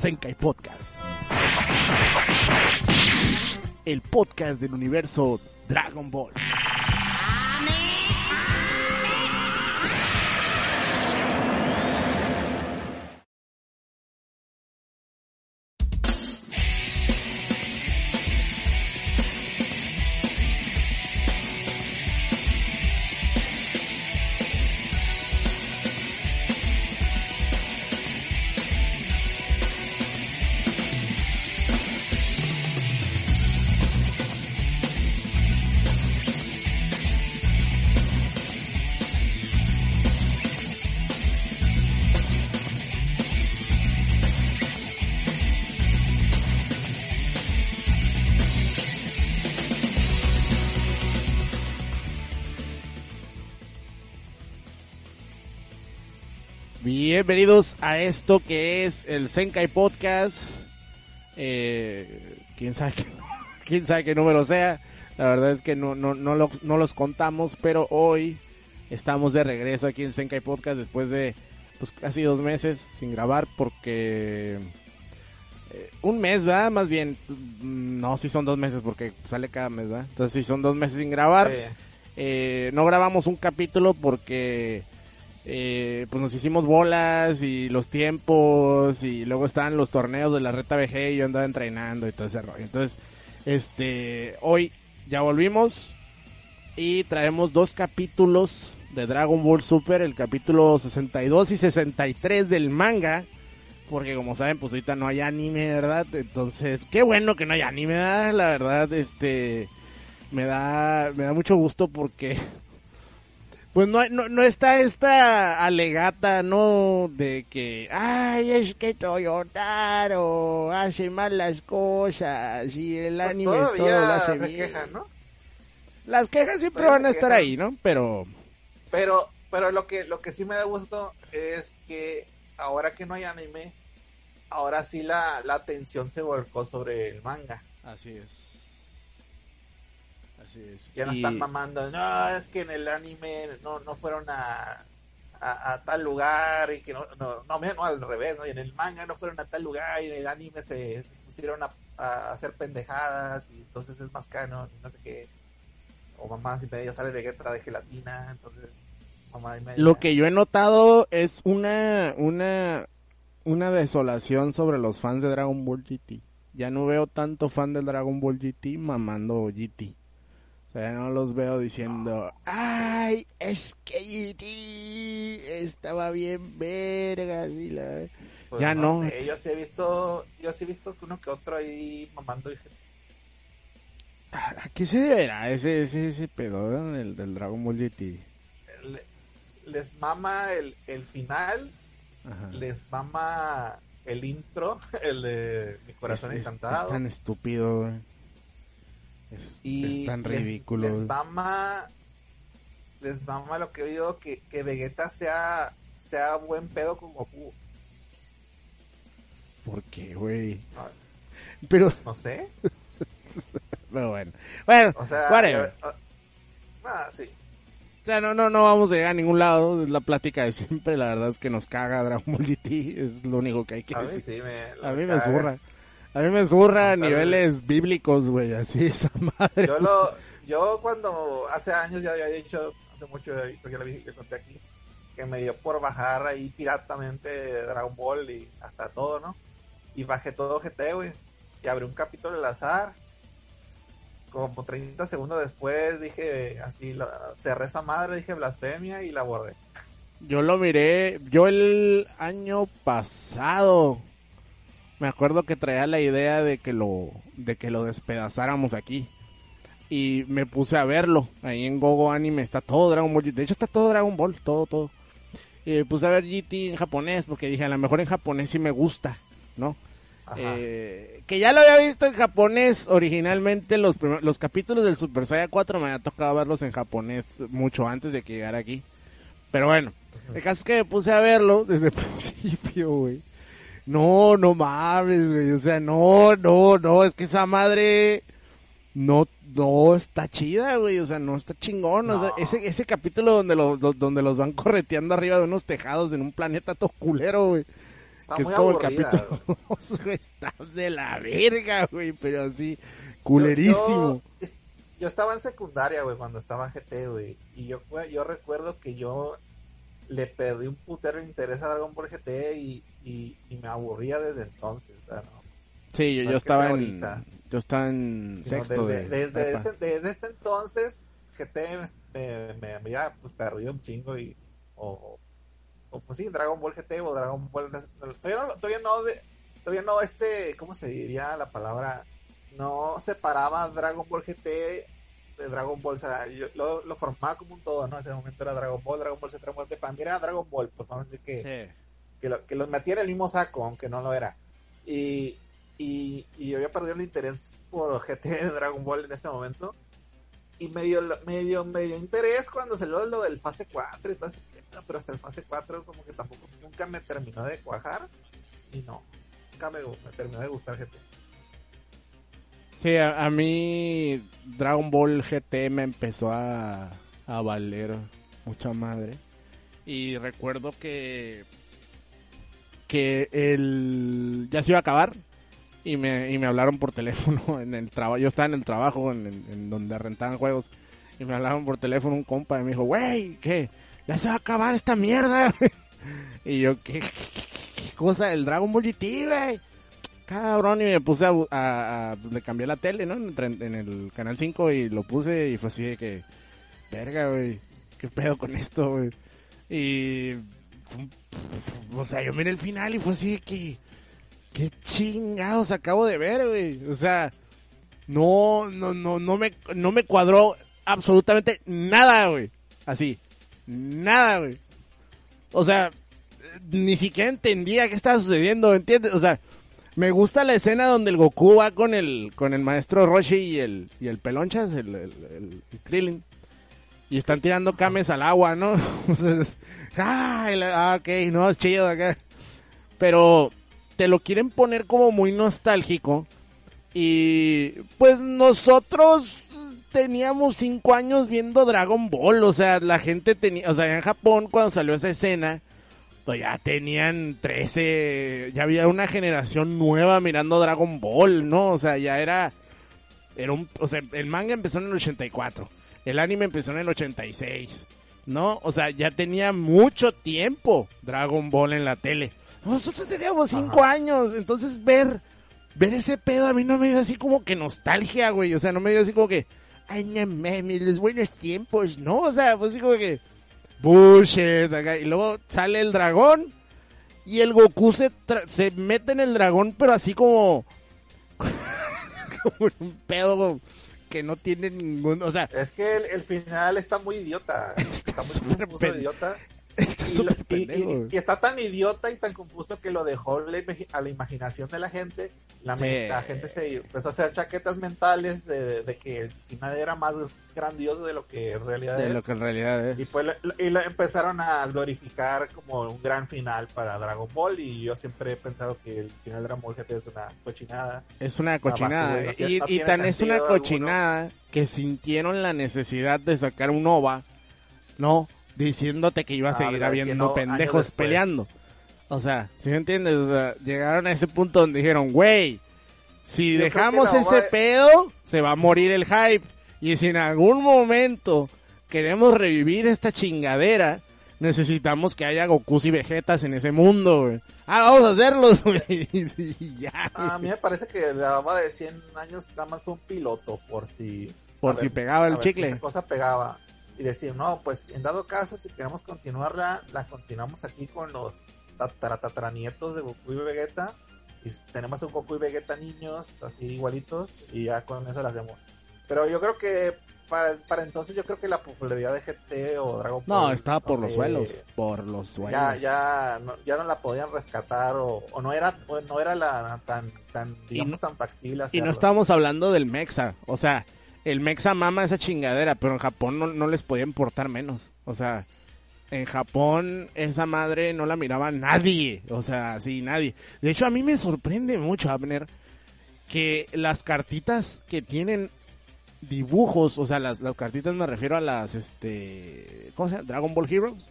Senkai Podcast. El podcast del universo Dragon Ball. Bienvenidos a esto que es el Senkai Podcast. Eh, quién sabe qué, quién sabe qué número sea. La verdad es que no, no, no, lo- no los contamos, pero hoy estamos de regreso aquí en Senkai Podcast después de pues casi dos meses sin grabar porque eh, un mes, ¿verdad? Más bien, mm, no, sí son dos meses porque sale cada mes, ¿verdad? Entonces sí son dos meses sin grabar. Sí. Eh, no grabamos un capítulo porque eh, pues nos hicimos bolas y los tiempos y luego estaban los torneos de la reta VG y yo andaba entrenando y todo ese rollo. Entonces, este, hoy ya volvimos y traemos dos capítulos de Dragon Ball Super, el capítulo 62 y 63 del manga. Porque como saben, pues ahorita no hay anime, ¿verdad? Entonces, qué bueno que no hay anime, ¿verdad? La verdad, este, me da, me da mucho gusto porque pues no, no, no está esta alegata, ¿no? De que, ay, es que Toyotaro hace mal las cosas y el Pues anime todo lo hace se bien. ¿no? Las quejas siempre Todavía van a estar ahí, ¿no? Pero, Pero, pero lo que, lo que sí me da gusto es que ahora que no hay anime, ahora sí la, la atención se volcó sobre el manga. así es. Así es. Ya no Y- están mamando, no, es que en el anime no, no fueron a, a, a tal lugar y que no, no, no, no, al revés, ¿no? Y en el manga no fueron a tal lugar y en el anime se, se pusieron a, a hacer pendejadas y entonces es más canon y no sé qué. O mamá si medio sale de guetra de gelatina, entonces mamá y media. Lo que yo he notado es una, una, una desolación sobre los fans de Dragon Ball GT. Ya no veo tanto fan del Dragon Ball GT mamando GT. O sea, no los veo diciendo, ay, es que GT estaba bien vergas y la... Pues ya no. sé, yo sí he visto, yo sí he visto uno que otro ahí mamando y ¿A qué se deberá ese, ese, ese pedo ¿no? del, del Dragon Ball GT? le- les mama el, el final, Ajá. les mama el intro, el de Mi Corazón es, es- Encantado. es tan estúpido, güey. Es, y es tan les- ridículo. Les, güey. mama, les mama lo que he oído que, que Vegeta sea, sea buen pedo con Goku. ¿Por qué, güey? No, Pero, no sé, pero bueno. Bueno, o sea, whatever. eh, ah, sí. O sea, no, no, no vamos a llegar a ningún lado. Es la plática de siempre. La verdad es que nos caga Dragon Ball GT. Es lo único que hay que A mí decir. sí me, a mí me caga. zurra. A mí me zurra a niveles bíblicos, güey. Así esa madre. Yo lo, yo cuando hace años ya había dicho, hace mucho, que ya lo vi- le conté aquí, que me dio por bajar ahí piratamente Dragon Ball y hasta todo, ¿no? Y bajé todo GT, güey. Y abrí un capítulo al azar. Como 30 segundos después dije, así, la- cerré esa madre, dije blasfemia y la borré. Yo lo miré, yo el año pasado me acuerdo que traía la idea de que lo de que lo despedazáramos aquí y me puse a verlo ahí en Gogo Anime está todo Dragon Ball, de hecho está todo Dragon Ball, todo todo. Y me puse a ver GT en japonés porque dije a lo mejor en japonés sí me gusta, ¿no? Eh, que ya lo había visto en japonés originalmente los los capítulos del Super Saiyan 4 me había tocado verlos en japonés mucho antes de que llegara aquí. Pero bueno, el caso es que me puse a verlo desde el principio, güey. No, no mames, güey. O sea, no, no, no. Es que esa madre no, no está chida, güey. O sea, no está chingón. O sea, ese, ese capítulo donde los, do- donde los van correteando arriba de unos tejados en un planeta todo culero, güey. Está que es muy como el aburrida, capítulo 2, güey, está de la verga, güey, pero así, culerísimo. Yo, yo- yo estaba en secundaria, güey, cuando estaba en GT, güey. Y yo, yo recuerdo que yo le perdí un putero interés a Dragon Ball GT y, y, y me aburría desde entonces. ¿no? Sí, yo, no yo es estaba en, yo estaba en sexto desde, de desde, ese, desde ese entonces, GT me, me, me había pues, perdido un chingo y. O, o, pues sí, Dragon Ball GT o Dragon Ball. Todavía no, todavía no, de- todavía no, este. ¿Cómo se diría la palabra? No separaba Dragon Ball GT de Dragon Ball. O sea, yo lo, lo formaba como un todo, ¿no? En ese momento era Dragon Ball, Dragon Ball Z, Dragon Ball GT. Para mí era Dragon Ball, pues vamos a decir que Sí. que, lo- que los metía en el mismo saco, aunque no lo era. Y, y, y yo había perdido el interés por GT de Dragon Ball en ese momento. Y medio, medio, medio interés cuando salió lo del fase 4 y todo ese tema, pero hasta el fase 4 como que tampoco, nunca me terminó de cuajar. Y no, nunca me, me terminó de gustar GT. Sí, a, mí Dragon Ball GT me empezó a, a valer mucha madre. Y recuerdo que que el ya se iba a acabar y me, y me hablaron por teléfono en el trabajo. Yo estaba en el trabajo en, en- en donde rentaban juegos y me hablaron por teléfono un compa y me dijo, güey, ¿qué? Ya se va a acabar esta mierda. y yo, ¿qué, qué, qué- qué cosa? El Dragon Ball GT, güey cabrón, y me puse a, a- pues, le cambié la tele, ¿no? En, el canal 5 y lo puse y fue así de que, verga, güey, qué pedo con esto, güey. Y, o sea, yo miré el final y fue así de que, qué chingados acabo de ver, güey. O sea, no, no, no, no me, no me cuadró absolutamente nada, güey. Así, nada, güey. O sea, ni siquiera entendía qué estaba sucediendo, ¿entiendes? O sea, me gusta la escena donde el Goku va con el con el maestro Roshi y el y el Pelonchas, el, el, Krillin. Y están tirando cames al agua, ¿no? Ah, ah, ok, no, es chido acá. Pero te lo quieren poner como muy nostálgico. Y pues nosotros teníamos cinco años viendo Dragon Ball. O sea, la gente tenía, o sea, en Japón cuando salió esa escena, ya tenían 13, ya había una generación nueva mirando Dragon Ball, ¿no? O sea, ya era, era un, o sea, el manga empezó en el 84, el anime empezó en el 86, ¿no? O sea, ya tenía mucho tiempo Dragon Ball en la tele. Nosotros teníamos cinco años, entonces ver, ver ese pedo a mí no me dio así como que nostalgia, güey, o sea, no me dio así como que, ay, no mames, los buenos tiempos, ¿no? O sea, pues así como que, bullshit, acá. y luego sale el dragón y el Goku se, tra- se mete en el dragón, pero así como, como en un pedo que no tiene ningún, o sea, Es que el, el final está muy idiota. Está, muy de pen- idiota. Está Y, lo- y- y- y está tan idiota y tan confuso que lo dejó a la imaginación de la gente. La, Sí. la gente se empezó a hacer chaquetas mentales de, de que el final era más grandioso de lo que en realidad de es. lo que en realidad Y es. pues lo- y lo empezaron a glorificar como un gran final para Dragon Ball y yo siempre he pensado que el final de Dragon Ball GT es una cochinada. Es una cochinada. y, no y tan es una cochinada que sintieron la necesidad de sacar un OVA, ¿no? Diciéndote que iba a seguir habiendo pendejos peleando. O sea, si me entiendes? O sea, llegaron a ese punto donde dijeron, güey, si Yo dejamos ese pedo, se va a morir el hype. Y si en algún momento queremos revivir esta chingadera, necesitamos que haya Gokus y Vegetas en ese mundo, güey. Ah, vamos a hacerlos, güey. Ya. A mí me parece que la baba de 100 años nada más fue un piloto por si... Por a si ver, pegaba el a ver si chicle. esa cosa pegaba. Y decir, no, pues en dado caso, si queremos continuarla, la continuamos aquí con los tataranietos de Goku y Vegeta. Y tenemos un Goku y Vegeta niños, así igualitos, y ya con eso la hacemos. Pero yo creo que para, para entonces, yo creo que la popularidad de GT o Dragon Ball. No, estaba por no los sé, suelos. Por los suelos. Ya, ya, no, ya no la podían rescatar o, o no era, o no era la tan, tan, digamos, no- tan factible Y no estábamos hablando del Mexa. O sea, el Mexa mama esa chingadera, pero en Japón no, no les podía importar menos. O sea, en Japón esa madre no la miraba nadie. O sea, sí, nadie. De hecho, a mí me sorprende mucho, Abner, que las cartitas que tienen dibujos, o sea, las, las cartitas me refiero a las, este, ¿cómo se llama? Dragon Ball Heroes.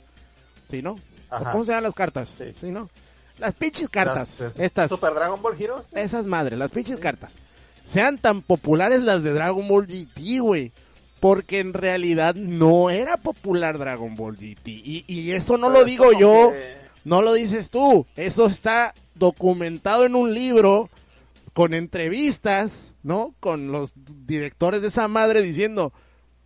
Sí, ¿no? ¿O Ajá. ¿Cómo se llaman las cartas? Sí. Sí, ¿no? las pinches cartas, Las- estas, Super Dragon Ball Heroes. esas madres, las pinches cartas, sean tan populares las de Dragon Ball GT, güey. Porque en realidad no era popular Dragon Ball GT. Y, y eso no Pero lo digo yo, que- no lo dices tú. Eso está documentado en un libro con entrevistas, ¿no? Con los directores de esa madre diciendo,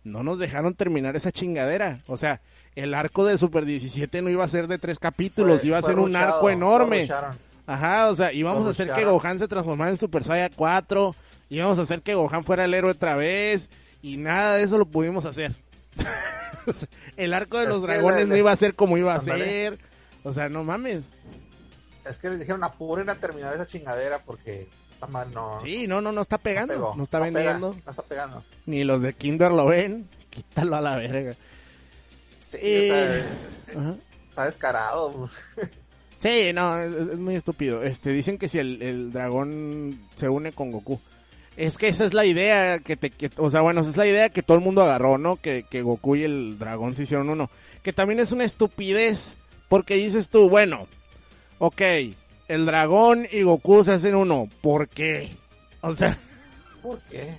no nos dejaron terminar esa chingadera. O sea, el arco de Super 17 no iba a ser de tres capítulos, fue- iba a ser un arco enorme. Ajá, o sea, íbamos a hacer que. Gohan se transformara en Super Saiyan 4, íbamos a hacer que Gohan fuera el héroe otra vez, y nada de eso lo pudimos hacer. El arco de Es los dragones no iba a ser como iba a ser. O sea, no mames. Es que les dijeron apuren a terminar esa chingadera porque está mal, no. Sí, no, no, no está no pegando, pegó, no está pega, vendiendo. no está pegando. Ni los de Kinder lo ven, quítalo a la verga. Sí, Eh, o sea, Ajá. está descarado. Sí, no, es, es muy estúpido. Este, dicen que si el, el dragón se une con Goku. Es que esa es la idea que te, que, o sea, bueno, esa es la idea que todo el mundo agarró, ¿no? Que, que Goku y el dragón se hicieron uno. Que también es una estupidez, porque dices tú, bueno, ok, el dragón y Goku se hacen uno. ¿Por qué? O sea, ¿Por qué?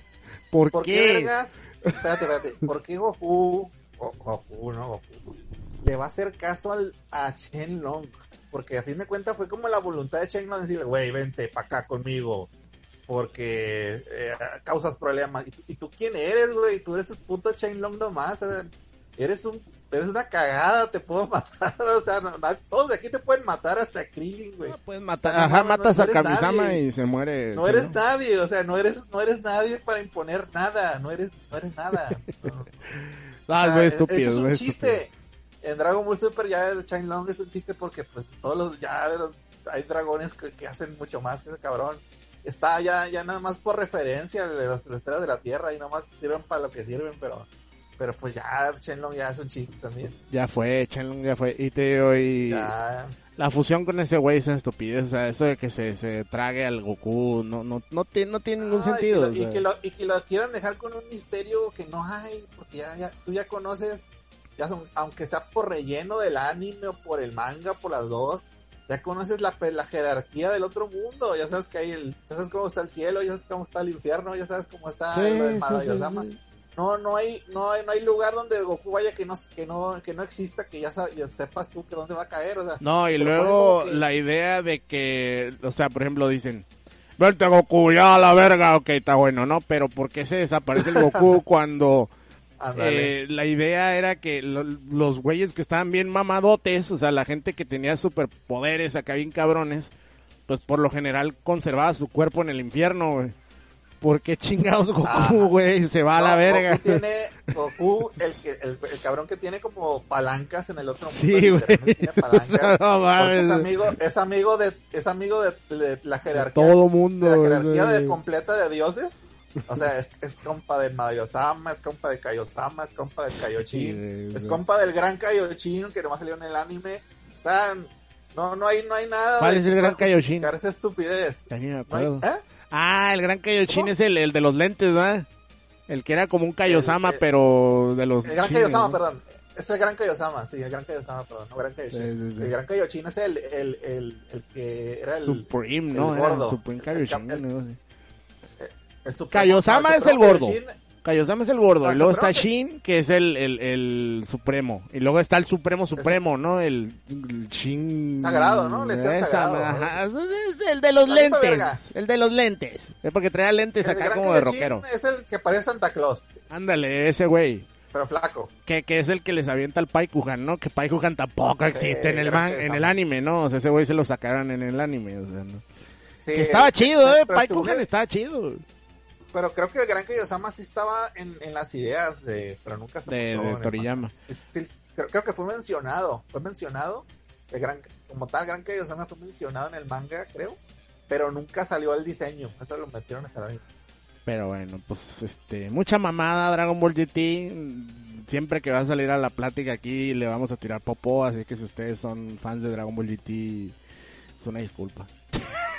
¿por, ¿Por qué, qué? vergas? Espérate, espérate. ¿Por qué Goku, Go- Goku, no Goku, le va a hacer caso al, a Chen Long? Porque a fin de cuentas fue como la voluntad de Chen Long decirle, güey, vente para acá conmigo. Porque eh, causas problemas. ¿Y, tú- ¿Y tú quién eres, güey? Tú eres un puto Chen Long nomás. o sea, eres un eres una cagada, te puedo matar. O sea, no- no- todos de aquí te pueden matar hasta Krillin, güey. No, puedes matar, O sea, ajá, matas a Kamisama y se muere. No eres nadie, o sea, no eres, no eres nadie para imponer nada, no eres, no eres nada. Ah, de estúpido, es un chiste. En Dragon Ball Super ya el Chain Long es un chiste porque pues todos los, ya los- hay dragones que, que hacen mucho más que ese cabrón. Está ya, ya nada más por referencia de las tres esferas de la Tierra y nada más sirven para lo que sirven, pero, pero pues ya Shenlong ya es un chiste también. Ya fue, Chenlong ya fue. Y te digo, y Ya, la fusión con ese güey es una estupidez. O sea, eso de que se, se trague al Goku no, no, no, tiene, no tiene ningún Ah, sentido. Y que, lo, y, que lo, y que lo quieran dejar con un misterio que no hay, porque ya, ya tú ya conoces, ya son, aunque sea por relleno del anime o por el manga, por las dos, ya conoces la, pe- la jerarquía del otro mundo, ya sabes que hay el, ya sabes cómo está el cielo, ya sabes cómo está el infierno, ya sabes cómo está Sí, lo del sí, Madayosama. sí, sí. No, no hay, no hay, no hay lugar donde Goku vaya que no, que no, que no exista, que ya, sepas tú que dónde va a caer, o sea, No, y luego que- la idea de que, o sea, por ejemplo, dicen, vente Goku, ya a la verga, ok, está bueno, ¿no? Pero ¿por qué se desaparece el Goku cuando ándale. eh, la idea era que lo- los güeyes que estaban bien mamadotes, o sea, la gente que tenía superpoderes acá bien cabrones, pues por lo general conservaba su cuerpo en el infierno, güey. ¿Por qué chingados Goku, Ah. güey? Se va a la No, verga. Goku tiene, Goku, el, el, el cabrón que tiene como palancas en el otro mundo. Sí, güey. O sea, no mames. es amigo, es amigo de, es amigo de, de la jerarquía. Todo mundo. de la jerarquía de completa de dioses. O sea, es, es compa del Madayosama, es compa de Kaiosama, es compa del Kaioshin, Sí, es compa del gran Kaioshin que nomás salió en el anime. O sea, no, no hay, no hay nada. ¿Cuál de es el gran justificar Esa estupidez. Ya ni me No hay- acuerdo. ¿eh? Ah, el gran Kaioshin es el, el de los lentes, ¿verdad? El que era como un Kaiosama, El- el- pero de los El gran chinos, Kaiosama, ¿no? perdón. Es el gran Kaiosama, sí, el gran Kaiosama, perdón, no gran Kaioshin. Sí, sí, sí. El gran Kaioshin es el, el, el, el que era el, Supreme, el ¿no? Era gordo. Supreme El Kaioshin. el- ¿no? El Kaiosama es el gordo. Kaiosama es el gordo, y luego está Shin, que es el, el, el supremo, y luego está el supremo supremo, ¿no? El, el Shin... Sagrado, ¿no? Le decían Esa, sagrado, ajá, es el de los lentes, el de los lentes, es porque traía lentes el acá como de rockero. Es el que parece Santa Claus, Ándale, ese güey. pero flaco. Que, que es el que les avienta al Paikuhan, ¿no? Que Paikuhan tampoco Sí, existe en el man, en el anime, ¿no? O sea, ese güey se lo sacaron en el anime, o sea, ¿no? Sí, Que estaba chido, eh, Paikuhan estaba chido. Pero creo que el gran Kaiosama sí estaba en, en las ideas, de, pero nunca se De, de el Toriyama. Sí, sí, creo, creo que fue mencionado, fue mencionado, el gran, como tal, Gran Kaiosama fue mencionado en el manga, creo, pero nunca salió el diseño, eso lo metieron hasta la Pero bueno, pues este, mucha mamada Dragon Ball GT. Siempre que va a salir a la plática aquí le vamos a tirar popó, así que si ustedes son fans de Dragon Ball GT, es una disculpa.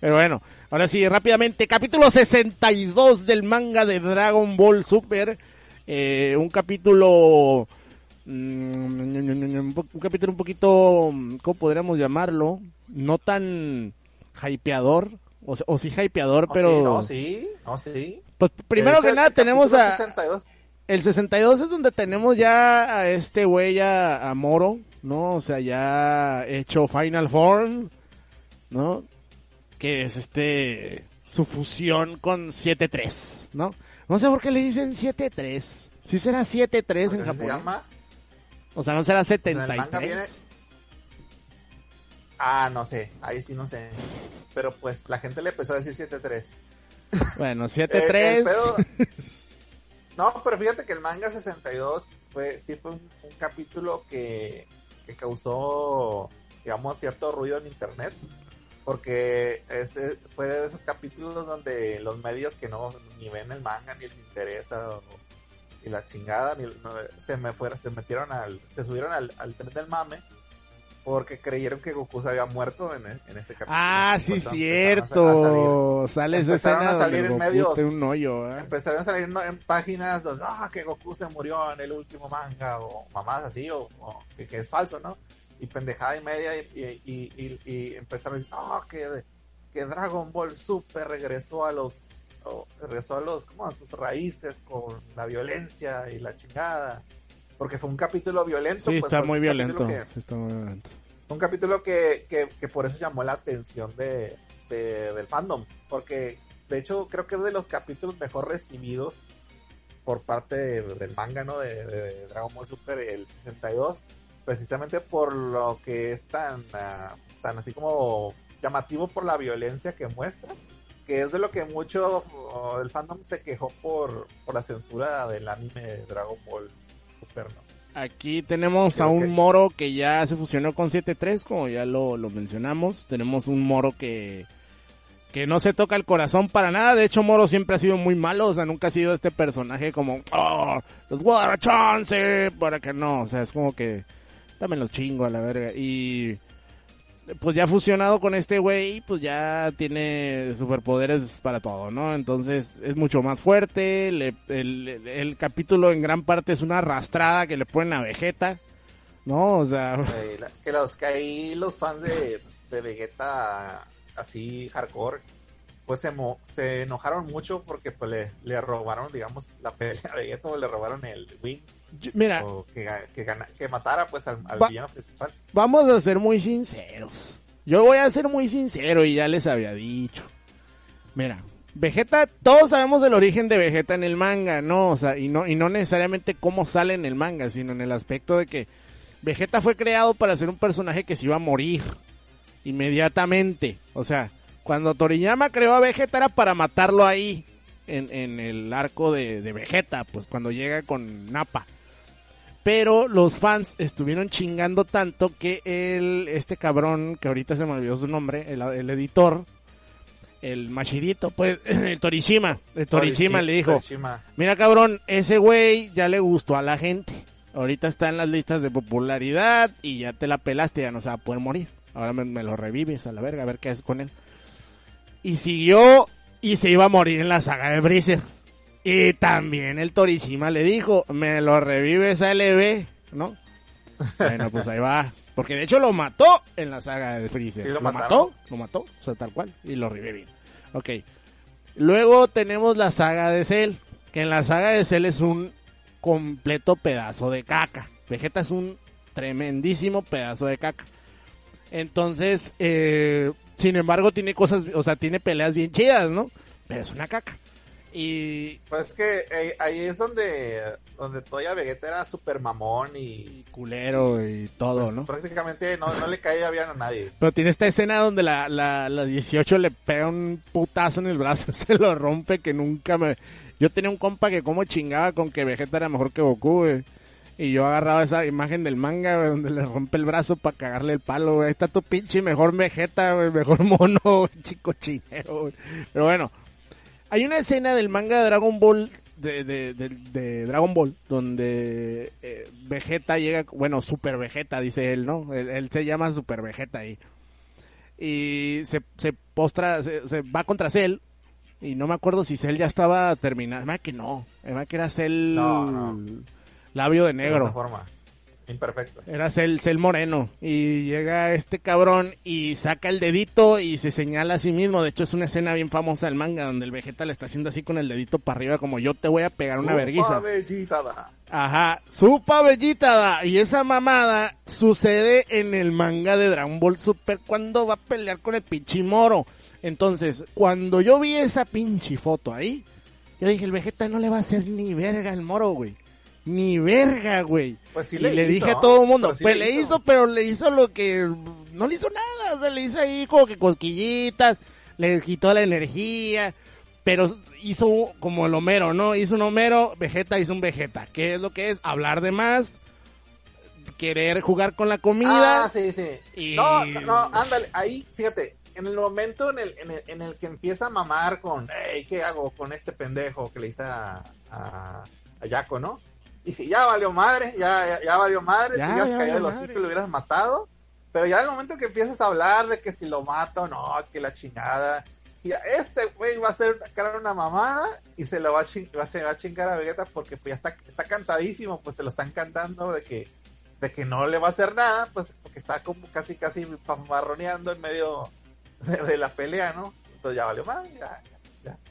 Pero bueno, ahora sí, rápidamente, capítulo 62 del manga de Dragon Ball Super. Eh, un capítulo mm, un, capítulo un poquito, ¿cómo podríamos llamarlo? No tan hypeador, o, sí hypeador, No, pero... sí, no, sí, no, sí. Pues primero hecho, que nada tenemos a... 62. El 62 es donde tenemos ya a este güey, a, a Moro, ¿no? O sea, ya hecho Final Form, ¿no? Que es este, su fusión con 7-3, ¿no? No sé por qué le dicen 7-3. Si será 7-3 en japonés. se llama. O sea, no será Pues en el 73. manga viene. Ah, no sé, ahí sí no sé. Pero pues la gente le empezó a decir 7-3. Bueno, Eh, 7-3. el pedo- No, pero fíjate que el manga 62 fue, sí fue un, un capítulo que, que causó, digamos, cierto ruido en internet. Porque ese fue de esos capítulos donde los medios que no ni ven el manga ni les interesa o- y la chingada ni, no, se me fuera, se metieron al, se subieron al, al tren del mame porque creyeron que Goku se había muerto en, e- en ese capítulo. Ah, sí, Pues, cierto. Sale esa escena a salir en medios. un hoyo, ¿eh? empezaron a salir ¿no? en páginas donde ah, que Goku se murió en el último manga o mamás así o, o que, que es falso, ¿no? Y pendejada y media y, y, y, empezaron a decir no, que, que Dragon Ball Super regresó a los regresó a los como a sus raíces con la violencia y la chingada porque fue un capítulo violento Sí, pues, está muy violento. capítulo que- sí está muy violento. un capítulo que, que, que por eso llamó la atención de, de- del fandom. Porque, de hecho, creo que es de los capítulos mejor recibidos por parte de- del manga, ¿no? De, de Dragon Ball Super, el 62. Precisamente por lo que es tan, ah, pues, tan así como llamativo por la violencia que muestra. Que es de lo que mucho oh, el fandom se quejó por, por la censura del anime de Dragon Ball Super, ¿no? Aquí tenemos Creo a un que- moro que ya se fusionó con 7-3, como ya lo, lo mencionamos. Tenemos un moro que, que no se toca el corazón para nada. De hecho, Moro siempre ha sido muy malo. O sea, nunca ha sido este personaje como, oh, a dar chance para que no. O sea, es como que, dame los chingo a la verga. Y pues ya fusionado con este güey, pues ya tiene superpoderes para todo, ¿no? Entonces es mucho más fuerte. le- el, el- el capítulo en gran parte es una arrastrada que le ponen a Vegeta, ¿no? O sea, que los que ahí los fans de, de Vegeta así hardcore pues se, mo- se enojaron mucho porque pues le, le robaron digamos la pelea a Vegeta o le robaron el win yo- mira, o que, matara pues al, al Va- villano principal vamos a ser muy sinceros. Yo voy a ser muy sincero y ya les había dicho. Mira, Vegeta, todos sabemos el origen de Vegeta en el manga, ¿no? O sea, y no, y no necesariamente cómo sale en el manga, sino en el aspecto de que Vegeta fue creado para ser un personaje que se iba a morir inmediatamente. O sea, cuando Toriyama creó a Vegeta era para matarlo ahí, en, en el arco de, de Vegeta, pues cuando llega con Nappa. Pero los fans estuvieron chingando tanto que el, este cabrón, que ahorita se me olvidó su nombre, el, el editor, el Machirito, pues, el Torishima, el Torishima Torichi- le dijo, Torishima. mira cabrón, ese güey ya le gustó a la gente. Ahorita está en las listas de popularidad y ya te la pelaste, ya no se va a poder morir. Ahora me, me lo revives a la verga, a ver qué haces con él. Y siguió y se iba a morir en la saga de Freezer. Y también el Torishima le dijo, me lo revives a LB, ¿no? Bueno, pues ahí va. Porque de hecho lo mató en la saga de Freezer. Sí, lo mató, lo mató, o sea, tal cual. Y lo reviví. Ok. Luego tenemos la saga de Cell. Que en la saga de Cell es un completo pedazo de caca. Vegeta es un tremendísimo pedazo de caca. Entonces, eh, sin embargo, tiene cosas, o sea, tiene peleas bien chidas, ¿no? Pero es una caca. Y, pues es que eh, ahí es donde donde todavía Vegeta era super mamón y y culero y todo, pues, ¿no? prácticamente no, no le caía bien a nadie Pero tiene esta escena donde la, la, la 18 le pega un putazo en el brazo, se lo rompe que nunca me... Yo tenía un compa que como chingaba con que Vegeta era mejor que Goku, güey. Y yo agarraba esa imagen del manga, güey, donde le rompe el brazo para cagarle el palo, güey. Ahí está tu pinche mejor Vegeta, güey, mejor mono, güey, chico chinero, güey. Pero bueno, hay una escena del manga de Dragon Ball, de, de, de, de Dragon Ball, donde eh, Vegeta llega, bueno, Super Vegeta, dice él, ¿no? Él, él se llama Super Vegeta ahí. Y se, se postra, se, se va contra Cell. Y no me acuerdo si Cell ya estaba terminado. Además que no. Además que era Cell No, no. labio de negro. forma Imperfecto. Era Cell, Cell Moreno. Y llega este cabrón y saca el dedito y se señala a sí mismo. De hecho, es una escena bien famosa del manga donde el Vegeta le está haciendo así con el dedito para arriba, como yo te voy a pegar una verguiza. Ajá, supa bellitada. Y esa mamada sucede en el manga de Dragon Ball Super cuando va a pelear con el pinche moro. Entonces, cuando yo vi esa pinche foto ahí, yo dije, el Vegeta no le va a hacer ni verga al moro, güey. Ni verga, güey. Pues sí y le le, hizo, dije a todo el mundo, sí pues le hizo. hizo. pero le hizo lo que no le hizo nada, o sea, le hizo ahí como que cosquillitas, le quitó la energía, pero hizo como el Homero, ¿no? Hizo un Homero, Vegeta hizo un Vegeta. ¿Qué es lo que es? Hablar de más, querer jugar con la comida. Ah, sí, sí. Y- No, no, ándale, ahí, fíjate, en el momento en el, en el, en el que empieza a mamar con, hey, ¿qué hago con este pendejo que le hice a, a, a Yaco, no? Dije, ya valió madre, ya, ya, ya valió madre, Ya, te hubieras caído de los madre. y lo hubieras matado. Pero ya en el momento que empiezas a hablar de que si lo mato, no, que la chingada. ya, este güey va a hacer cara una mamada y se lo va a, ching- va, se va a chingar a Vegeta porque pues ya está, está cantadísimo, pues te lo están cantando de que, de que no le va a hacer nada, pues porque está como casi casi marroneando en medio de, de la pelea, ¿no? Entonces ya valió madre, ya, ya,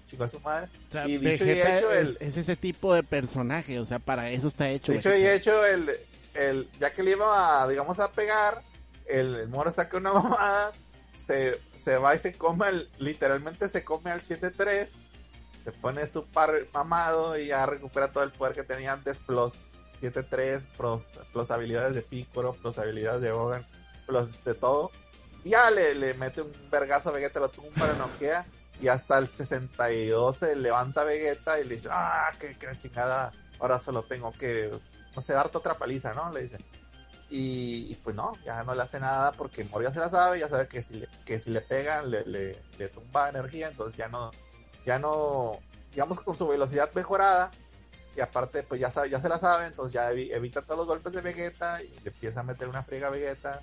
chingó a su madre. O sea, y dicho y hecho, es, el, es ese tipo de personaje, o sea, para eso está hecho. dicho y Vegeta. hecho, el, el, ya que le iba a, digamos, a pegar, el, el moro saca una mamada, se, se va y se come, al- literalmente se come al 7-3, se pone super mamado y ya recupera todo el poder que tenía antes, plus 7-3, plus, plus habilidades de Piccolo, plus habilidades de Hogan, plus de todo. Y ya le, le mete un vergazo a Vegeta, lo tumba, lo noquea. Y hasta el 62 se levanta Vegeta y le dice, ah, qué, qué chingada, ahora solo tengo que, no sé, darte otra paliza, ¿no? Le dice. Y, pues no, ya no le hace nada porque Moro ya se la sabe, ya sabe que si le, que si le pegan le, le, tumba energía, entonces ya no, ya no, digamos con su velocidad mejorada, y aparte pues ya sabe, ya se la sabe, entonces ya evi- evita todos los golpes de Vegeta y le empieza a meter una friega a Vegeta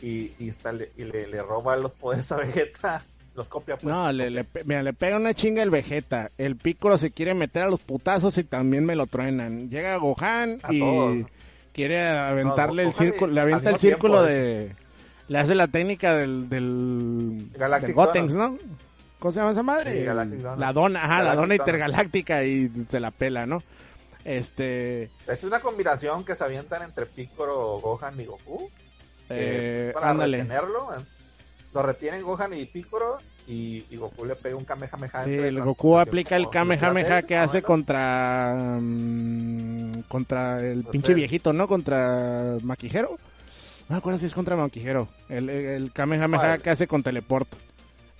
y, y, está, y le, roba los poderes a Vegeta, los copia pues. No, le, le, mira, le pega una chinga el Vegeta. El Piccolo se quiere meter a los putazos y también me lo truenan. Llega Gohan A y todos. quiere aventarle No, el círculo, le avienta el tiempo, círculo de. Le hace la técnica del... del, Galactic del Gotenks, ¿no? ¿Cómo se llama esa madre? Sí, Galactic Donut. La dona, ajá, la dona intergaláctica y se la pela, ¿no? Este... Es una combinación que se avientan entre Piccolo, Gohan y Goku. Eh, para ándale. retenerlo. Lo retienen Gohan y Piccolo y, y Goku le pega un Kamehameha. Sí, el Goku aplica el Kamehameha que hace contra mm, contra el pinche viejito, ¿no? Contra Maquijero. No me acuerdo si es contra Maquijero. El, el, Kamehameha que hace con teleporto.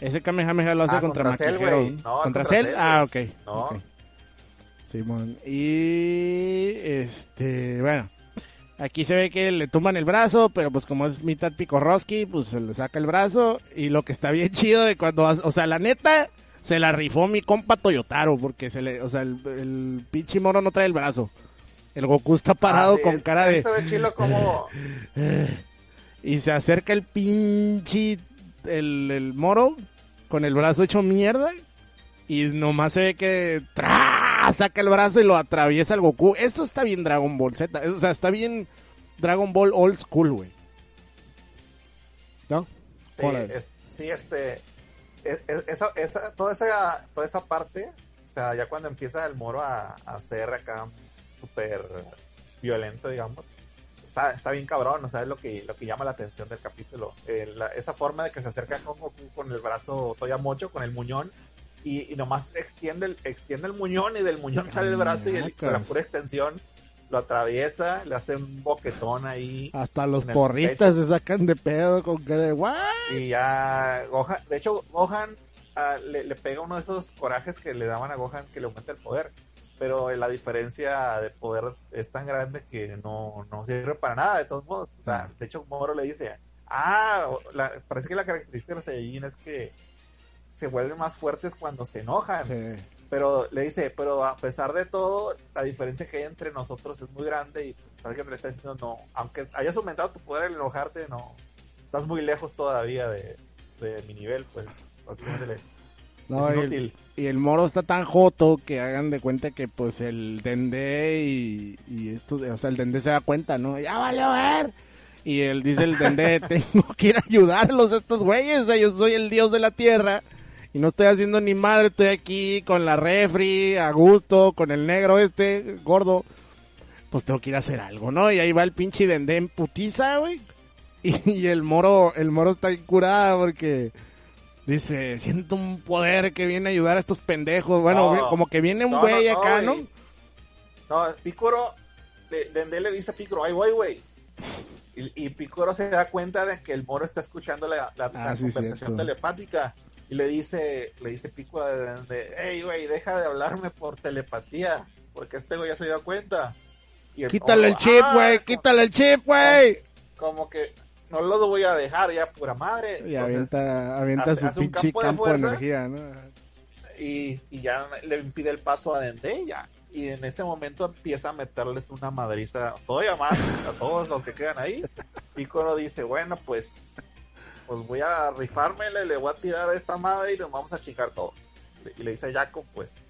Ese Kamehameha lo hace Ah, contra, contra Cell. No, ¿Contra Cell? Cell, ah, ok. No. ok. Simón. Y este, bueno. Aquí se ve que le tumban el brazo, pero pues como es mitad picorroski, pues se le saca el brazo. Y lo que está bien chido de cuando, o sea, la neta, se la rifó mi compa Toyotaro, porque se le, o sea, el, el pinche mono no trae el brazo. El Goku está parado Ah, sí, con cara de... Se ve chilo como. Y se acerca el pinche, el, el moro, con el brazo hecho mierda. Y nomás se ve que ¡tra! Saca el brazo y lo atraviesa el Goku. Esto está bien Dragon Ball Z. O sea, está bien Dragon Ball Old School, güey. ¿No? Sí, es- sí, este. es- es- Esa, esa, toda, esa, toda esa parte, o sea, ya cuando empieza el moro a, a ser acá súper violento, digamos, está, está bien cabrón, o sea, es lo que, lo que llama la atención del capítulo. Eh, la- esa forma de que se acerca con Goku con el brazo toya mocho, con el muñón, y, y nomás extiende el, extiende el muñón y del muñón sale el brazo y el- con la pura extensión lo atraviesa, le hace un boquetón ahí. Hasta los porristas se sacan de pedo con cara de ¿what? Y ya Gohan, de hecho Gohan ah, le, le pega uno de esos corajes que le daban a Gohan que le aumenta el poder. Pero la diferencia de poder es tan grande que no, no sirve para nada, de todos modos. O sea, de hecho Moro le dice, ah, la- parece que la característica de los Saiyajin es que se vuelven más fuertes cuando se enojan. Sí. Pero le dice, pero a pesar de todo, la diferencia que hay entre nosotros es muy grande y pues que le está diciendo no, aunque hayas aumentado tu poder al enojarte, no, estás muy lejos todavía de, de mi nivel, pues básicamente le, No, es y el- inútil. Y el moro está tan joto que hagan de cuenta que pues el dendé y, y esto, o sea, el dendé se da cuenta, ¿no? Ya vale ver. Y él dice el dendé, tengo que ir a ayudarlos a estos güeyes, o sea, yo soy el dios de la tierra y no estoy haciendo ni madre, estoy aquí con la refri, a gusto, con el negro este, gordo. Pues tengo que ir a hacer algo, ¿no? Y ahí va el pinche dendé en putiza, güey. Y, y el moro, el moro está incurado porque dice, siento un poder que viene a ayudar a estos pendejos. Bueno, No. como que viene un güey no, no, acá, ¿no? No, Picoro, Dendé le dice a Picoro, ahí voy, güey. Y, y Picoro se da cuenta de que el moro está escuchando la, la- la Ah, sí, conversación cierto. telepática. Y le dice, le dice Picoro a Dendé, hey, güey, deja de hablarme por telepatía. Porque este güey ya se dio cuenta. Y Quítale el chip, "Ah", güey, como- quítale el chip, güey. Como que no lo voy a dejar ya, pura madre. Y Entonces, avienta, avienta hace- su hace pinche campo de de, energía, ¿no? y, y ya le impide el paso a Dende ya. Y en ese momento empieza a meterles una madriza todavía más a todos los que quedan ahí. Piccolo dice, bueno, pues, pues voy a rifármele, le voy a tirar a esta madre y nos vamos a chingar todos. Y le dice a Jaco, pues,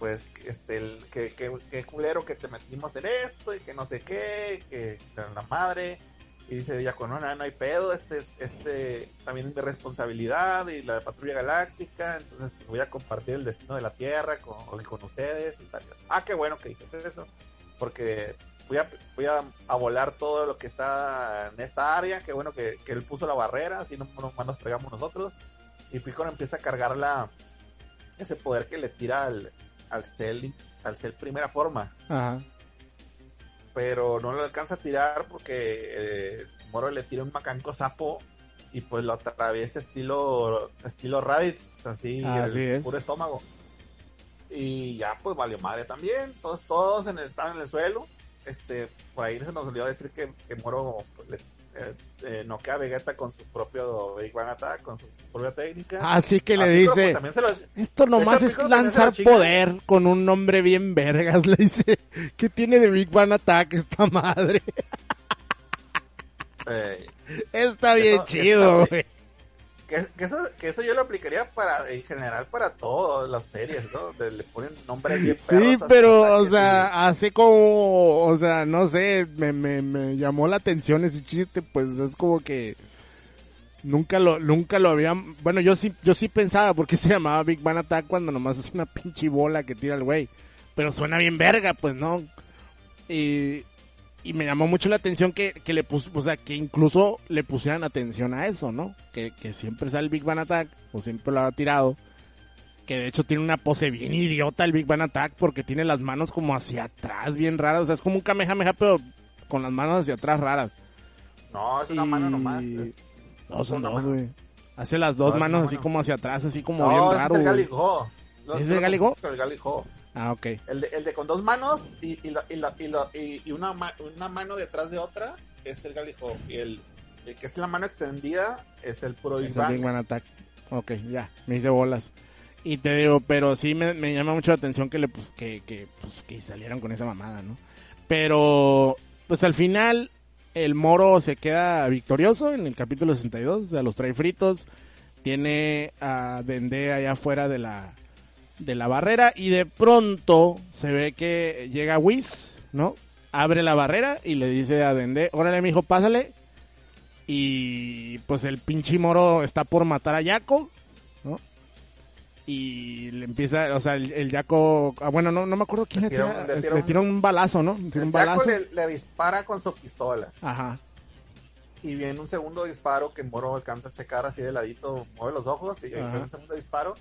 pues, este, el, que, que, que culero que te metimos en esto y que no sé qué, que la madre. Y dice Jaco, no, no, no hay pedo, este es, este también es mi responsabilidad y la de Patrulla Galáctica, entonces pues voy a compartir el destino de la Tierra con, con ustedes y tal. Ah, qué bueno que dices eso, porque voy a, voy a, a volar todo lo que está en esta área, qué bueno que, que él puso la barrera, así no, no nos fregamos nosotros. Y Piccolo empieza a cargar la, ese poder que le tira al, al al Cell primera forma Ajá. Pero no lo alcanza a tirar porque eh, Moro le tira un macanco sapo y pues lo atraviesa estilo estilo Raditz, así, Así el es. puro estómago. Y ya pues valió madre también, todos todos en el, están en el suelo. Este, por ahí se nos olvidó decir que, que Moro pues le eh, eh, noquea a Vegeta con su propio Big Bang Attack, con su propia técnica. Así que A le Piccolo, pues, dice, esto nomás hecho, es lanzar poder con un nombre bien vergas, le dice. ¿Qué tiene de Big Bang Attack esta madre? eh, Está bien Eso- chido, güey. Que, que eso, que eso yo lo aplicaría para, en general, para todas las series, ¿no? De- le ponen nombres bien Sí, pero, o sea, así como, o sea, no sé, me, me, me llamó la atención ese chiste, pues es como que nunca lo, nunca lo había, bueno, yo sí, yo sí pensaba por qué se llamaba Big Bang Attack cuando nomás es una pinche bola que tira el güey, pero suena bien verga, pues, ¿no? Y, y me llamó mucho la atención que, que le puso, o sea, que incluso le pusieran atención a eso, ¿no? Que, que siempre sale el Big Bang Attack, o siempre lo ha tirado. Que de hecho tiene una pose bien idiota el Big Bang Attack porque tiene las manos como hacia atrás, bien raras. O sea, es como un Kamehameha, pero con las manos hacia atrás raras. No, es una y- mano nomás. es- No, son dos, güey. Hace las dos No, manos así mano. como hacia atrás, así como No, bien raro, es el. Galigo. ¿Ese es el Galigo? Ah, ok. El de, el de con dos manos y, y, la- y, la- y, la- y- y una, ma- una mano detrás de otra es el Galigo. Y el, el que es la mano extendida es el puro Big Es el Big. Bang Attack. Ok, ya, me hice bolas. Y te digo, pero sí me, me llama mucho la atención que le pues, que, que, pues, que salieron con esa mamada, ¿no? Pero, pues al final, el moro se queda victorioso en el capítulo 62, o sea, los trae fritos. Tiene a Dende allá afuera de la, de la barrera y de pronto se ve que llega Whis, ¿no? Abre la barrera y le dice a Dende, órale mijo, pásale. Y pues el pinche moro está por matar a Yaco, ¿no? Y le empieza, o sea, el, el Yaco, ah, bueno, no, no me acuerdo quién le, Le tira le tira tira un- un, balazo, ¿no? Le tira un balazo. le, le dispara con su pistola. Ajá. Y viene un segundo disparo que Moro alcanza a checar así de ladito, mueve los ojos y viene un segundo disparo.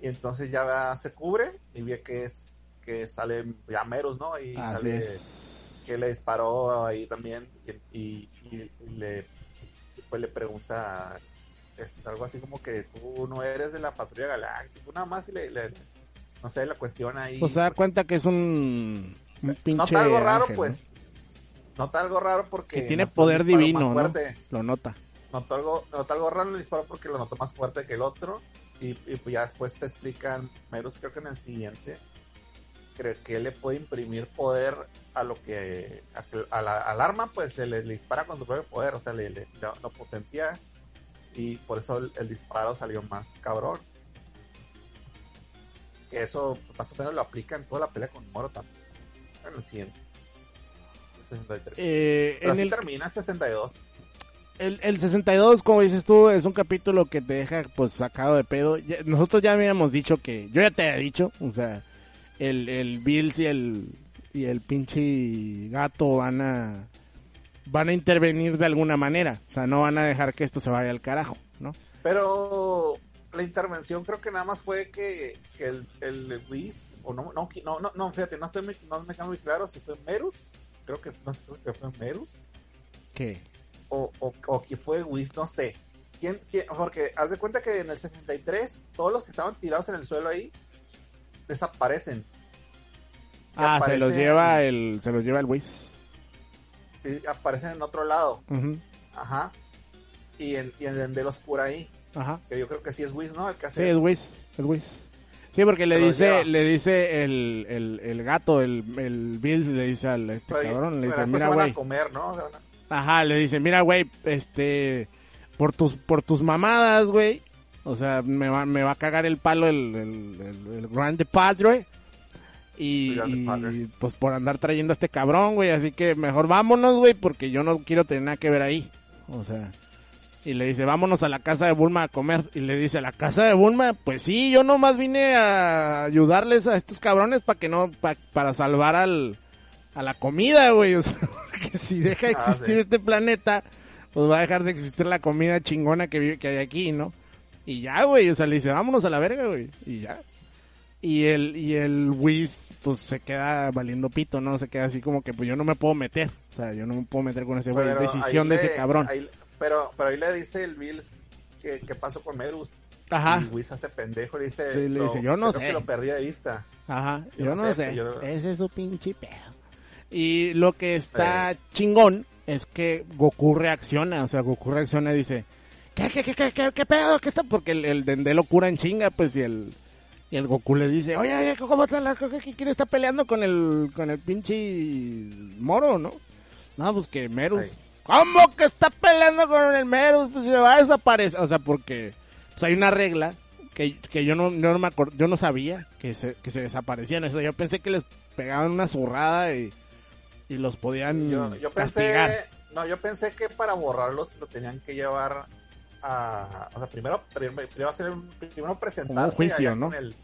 Y entonces ya se cubre y ve que es que sale ya Merus, ¿no? Y Así sale es. que le disparó ahí también y, y- y- y le pues le pregunta es algo así como que tú no eres de la patrulla galáctica nada más y le, le- no sé la cuestión ahí Pues se da cuenta que es un, un pinche nota algo raro ángel, ¿no? pues nota algo raro porque Que tiene poder divino, ¿no? Lo nota. notó algo, notó algo raro en el disparo porque lo notó más fuerte que el otro. Y, y pues ya después te explican, Merus creo que en el siguiente, creo que le puede imprimir poder a lo que, a la- al arma, pues le, le dispara con su propio poder, o sea, le, le- lo, lo potencia y por eso el, el disparo salió más cabrón. Que eso más o menos lo aplica en toda la pelea con Moro también. En el siguiente. 63. Eh, Pero en así el, termina 62. El, el 62, como dices tú, es un capítulo que te deja pues sacado de pedo. Ya- nosotros ya habíamos dicho que, yo ya te había dicho, o sea, el, el Bills y el, y el pinche gato van a, van a intervenir de alguna manera. O sea, no van a dejar que esto se vaya al carajo, ¿no? Pero la intervención creo que nada más fue que, que el, el Whis, o no, no, no, no, no, fíjate, no estoy no me queda muy claro si fue Merus, creo que, no creo que fue Merus, ¿Qué? O, o, o que fue Whis, no sé. ¿Quién, quién? Porque haz de cuenta que en el 63, todos los que estaban tirados en el suelo ahí desaparecen. Ah, se los aparecen- lleva el, se los lleva el y aparecen en otro lado. Ajá. Y en, y en el de los por ahí, Ajá. que yo creo que sí es Whis, ¿no? El que Sí, hace es eso. Wiz, es Wiz. Sí, porque le dice, le dice el, el, el gato, el, el Bills, le dice al este Pero- cabrón, le dice, mira, güey. a comer, ¿no? Van a- Ajá, le dice, mira, güey, este, por tus, por tus mamadas, güey. O sea, me va, me va a cagar el palo el, el, el, el grande padre. Y, grande pues por andar trayendo a este cabrón, güey. Así que mejor vámonos, güey, porque yo no quiero tener nada que ver ahí. O sea, y le dice, vámonos a la casa de Bulma a comer. Y le dice, ¿a la casa de Bulma? Pues sí, yo nomás vine a ayudarles a estos cabrones para que no, pa- para salvar al, a la comida, güey. O sea, porque si deja de Ah, existir sí. este planeta, pues va a dejar de existir la comida chingona que vive, que hay aquí, ¿no? Y ya, güey, o sea, le dice, vámonos a la verga, güey. Y ya. Y el, y el Whis, pues se queda valiendo pito, ¿no? Se queda así como que, pues yo no me puedo meter. O sea, yo no me puedo meter con ese güey. Es decisión de le- ese cabrón. ahí- pero, pero ahí le dice el Bills que, que pasó con Merus. Ajá. Y Whis hace pendejo, le dice, Sí, le "No, dice, "Yo no creo sé". que lo perdí de vista. Ajá, yo, Yo no no sé, sé, yo- ese es su pinche pedo. Y lo que está chingón es que Goku reacciona, o sea, Goku reacciona y dice, ¿qué, qué, qué, qué, qué, qué pedo? ¿Qué está? Porque el, el Dende lo cura en chinga, pues, y el, y el Goku le dice, oye, oye, ¿cómo está la, qué- quién está peleando con el, con el pinche Moro, no? No, pues que Merus. ¿Cómo que está peleando con el Merus? Pues se va a desaparecer, o sea, porque, pues hay una regla que, que yo no, no me acor- yo no sabía que se, que se desaparecían eso. Yo pensé que les pegaban una zurrada y, y los podían Yo, yo pensé, castigar. no, yo pensé que para borrarlos lo tenían que llevar a, o sea, primero, primero, hacer un, primero presentarse juicio, allá ¿no? el,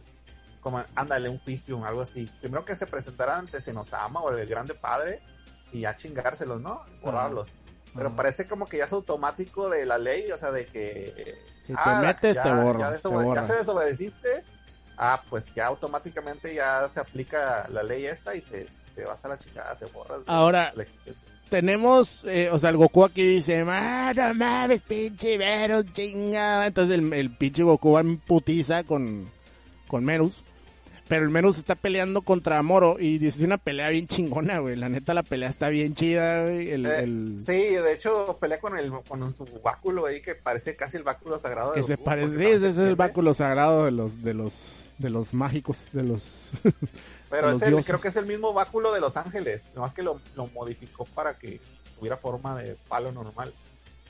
como, ándale, un juicio, algo así. Primero que se presentaran ante Senosama o el grande padre y ya chingárselos, ¿no? Borrarlos. Pero parece como que ya es automático de la ley, o sea, de que... Si te metes, ya, te borra, Ya, te borra. ya se desobedeciste, ah, pues ya automáticamente ya se aplica la ley esta y te, te vas a la chingada, te borras de Ahora, la existencia. tenemos, eh, o sea, el Goku aquí dice, "Ah, no mames, pinche Merus, chinga. Entonces el, el pinche Goku va en putiza con, con Merus. Pero el Merus está peleando contra Moro y dice una pelea bien chingona, güey. La neta, la pelea está bien chida, güey. El, Eh, el- Sí, de hecho pelea con el con su báculo ahí que parece casi el báculo sagrado de que se Goku, parece, sí, ese es el báculo sagrado de los, de los, de los mágicos, de los... Pero es el- dioses. creo que es el mismo báculo de los ángeles, nomás que lo, lo modificó para que tuviera forma de palo normal.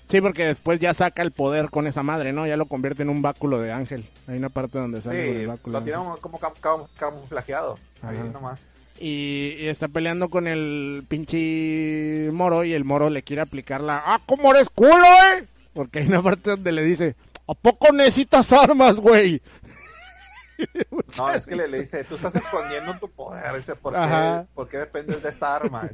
Sí, porque después ya saca el poder con esa madre, ¿no? Ya lo convierte en un báculo de ángel. Hay una parte donde sale Sí, el báculo. lo ángel. como cam- cam- camuflajeado. Ahí nomás. Y, y está peleando con el pinche moro y el moro le quiere aplicar la... ¡Ah, cómo eres culo, eh! Porque hay una parte donde le dice... ¿A poco necesitas armas, güey? No, es que le, le dice, tú estás escondiendo tu poder. Dice, ¿por qué, ¿por qué dependes de esta arma?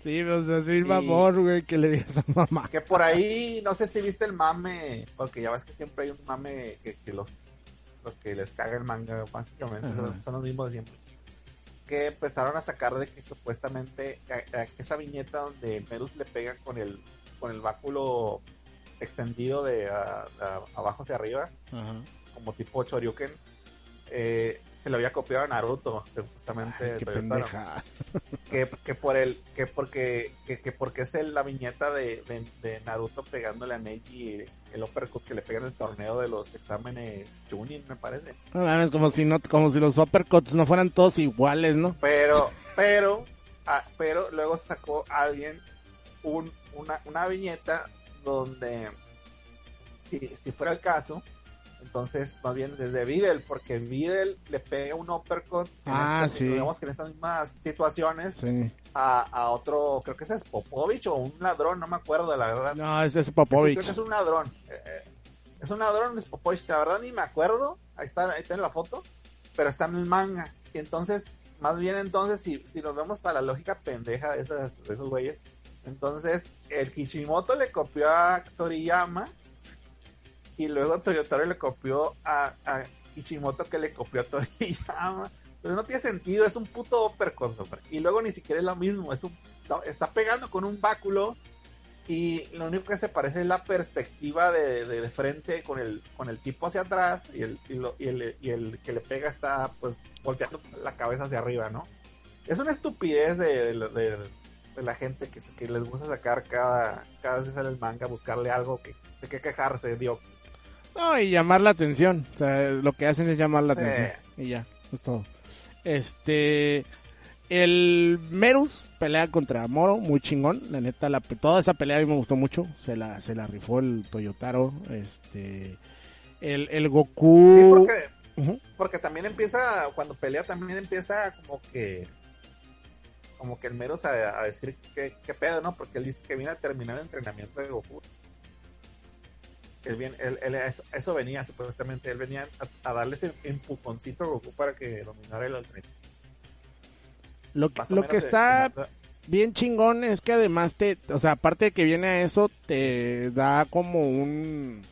Sí, o sea, sí, mamor, güey, que le digas a mamá. Que por ahí, no sé si viste el mame, porque ya ves que siempre hay un mame que, que los, los que les caga el manga, básicamente, Ajá. son, los mismos de siempre. Que empezaron a sacar de que supuestamente a- a- esa viñeta donde Merus le pega con el, con el báculo extendido de a- a- abajo hacia arriba, Ajá. como tipo Choryuken, eh, se lo había copiado a Naruto, supuestamente. Ay, qué Toyotaro pendeja. que, que por el que porque que, que porque es el- la viñeta de, de, de Naruto pegándole a Neji el uppercut que le pega en el torneo de los exámenes Chunin me parece No mames, como si, no, como si los uppercuts no fueran todos iguales, ¿no? pero pero ah, pero luego sacó alguien un, una, una viñeta donde si, si fuera el caso Entonces, más bien desde Videl, porque Videl le pega un uppercut en Ah, estas, sí. digamos que en estas mismas situaciones Sí. a, a otro, creo que ese es Popovich o un ladrón, no me acuerdo, la verdad. No, ese es Popovich. creo que es un ladrón. Eh, eh, es un ladrón, es Popovich, la verdad ni me acuerdo. Ahí está, ahí está en la foto, pero está en el manga. Y entonces, más bien entonces, si, si nos vemos a la lógica pendeja de, esas, de esos güeyes, entonces el Kichimoto le copió a Toriyama y luego Toyotaro le copió a, a Kichimoto que le copió a Toriyama. Entonces no tiene sentido, es un puto uppercut. Y luego ni siquiera es lo mismo, es un, está pegando con un báculo y lo único que se parece es la perspectiva de, de, frente con el, con el tipo hacia atrás y el, y, lo- y el, y el que le pega está pues volteando la cabeza hacia arriba, ¿no? Es una estupidez de, de- la gente que, que les gusta sacar cada, cada vez que sale el manga, buscarle algo que, de que quejarse, Dios. No, y llamar la atención. O sea, lo que hacen es llamar la Sí. atención. Y ya, es todo. Este. El Merus pelea contra Moro, muy chingón. La neta, la, toda esa pelea a mí me gustó mucho. Se la, se la rifó el Toyotaro. Este. El, el Goku. Sí, porque, porque también empieza, cuando pelea también empieza como que como que el Meros a, a decir que, que pedo, ¿no? Porque él dice que viene a terminar el entrenamiento de Goku. Él viene, él, él- eso, venía supuestamente, él venía a, a darle ese empujoncito a Goku para que dominara el entrenamiento. Lo que, lo que está bien chingón es que además te, o sea, aparte de que viene a eso, te da como un...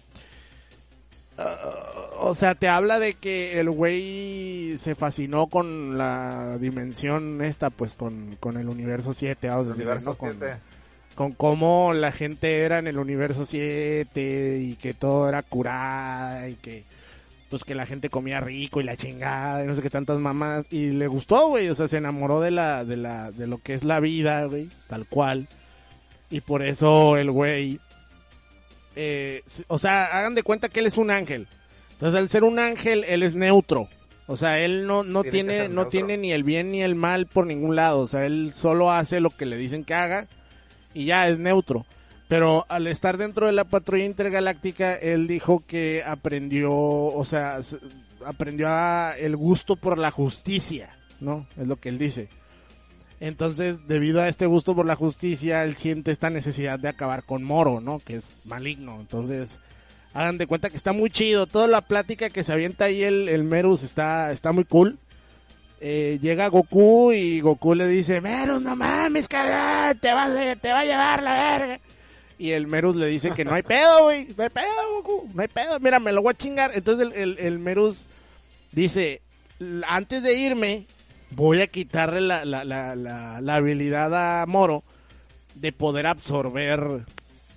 ah, o sea, te habla de que el güey se fascinó con la dimensión esta, pues con, con el universo 7, vamos a el decir, universo ¿no? Con- 7. Con cómo la gente era en el universo 7 y que todo era curada y que pues que la gente comía rico y la chingada y no sé qué tantas mamás y le gustó, güey, o sea, se enamoró de la de la de lo que es la vida, güey, tal cual. Y por eso el güey eh, o sea, hagan de cuenta que él es un ángel. Entonces, al ser un ángel, él es neutro. O sea, él no, no Tiene no neutro. tiene ni el bien ni el mal por ningún lado. O sea, él solo hace lo que le dicen que haga y ya es neutro. Pero al estar dentro de la patrulla intergaláctica, él dijo que aprendió, o sea, aprendió el gusto por la justicia, ¿no? Es lo que él dice. Entonces, debido a este gusto por la justicia, él siente esta necesidad de acabar con Moro, ¿no? Que es maligno. Entonces, hagan de cuenta que está muy chido. Toda la plática que se avienta ahí el, el Merus está, está muy cool. Eh, llega Goku y Goku le dice, Merus, no mames, carnal, te, vas a- te va a llevar la verga. Y el Merus le dice que no hay pedo, güey, no hay pedo, Goku, no hay pedo, mira, me lo voy a chingar. Entonces el, el, el Merus dice, "L- antes de irme, voy a quitarle la, la, la, la, la habilidad a Moro de poder absorber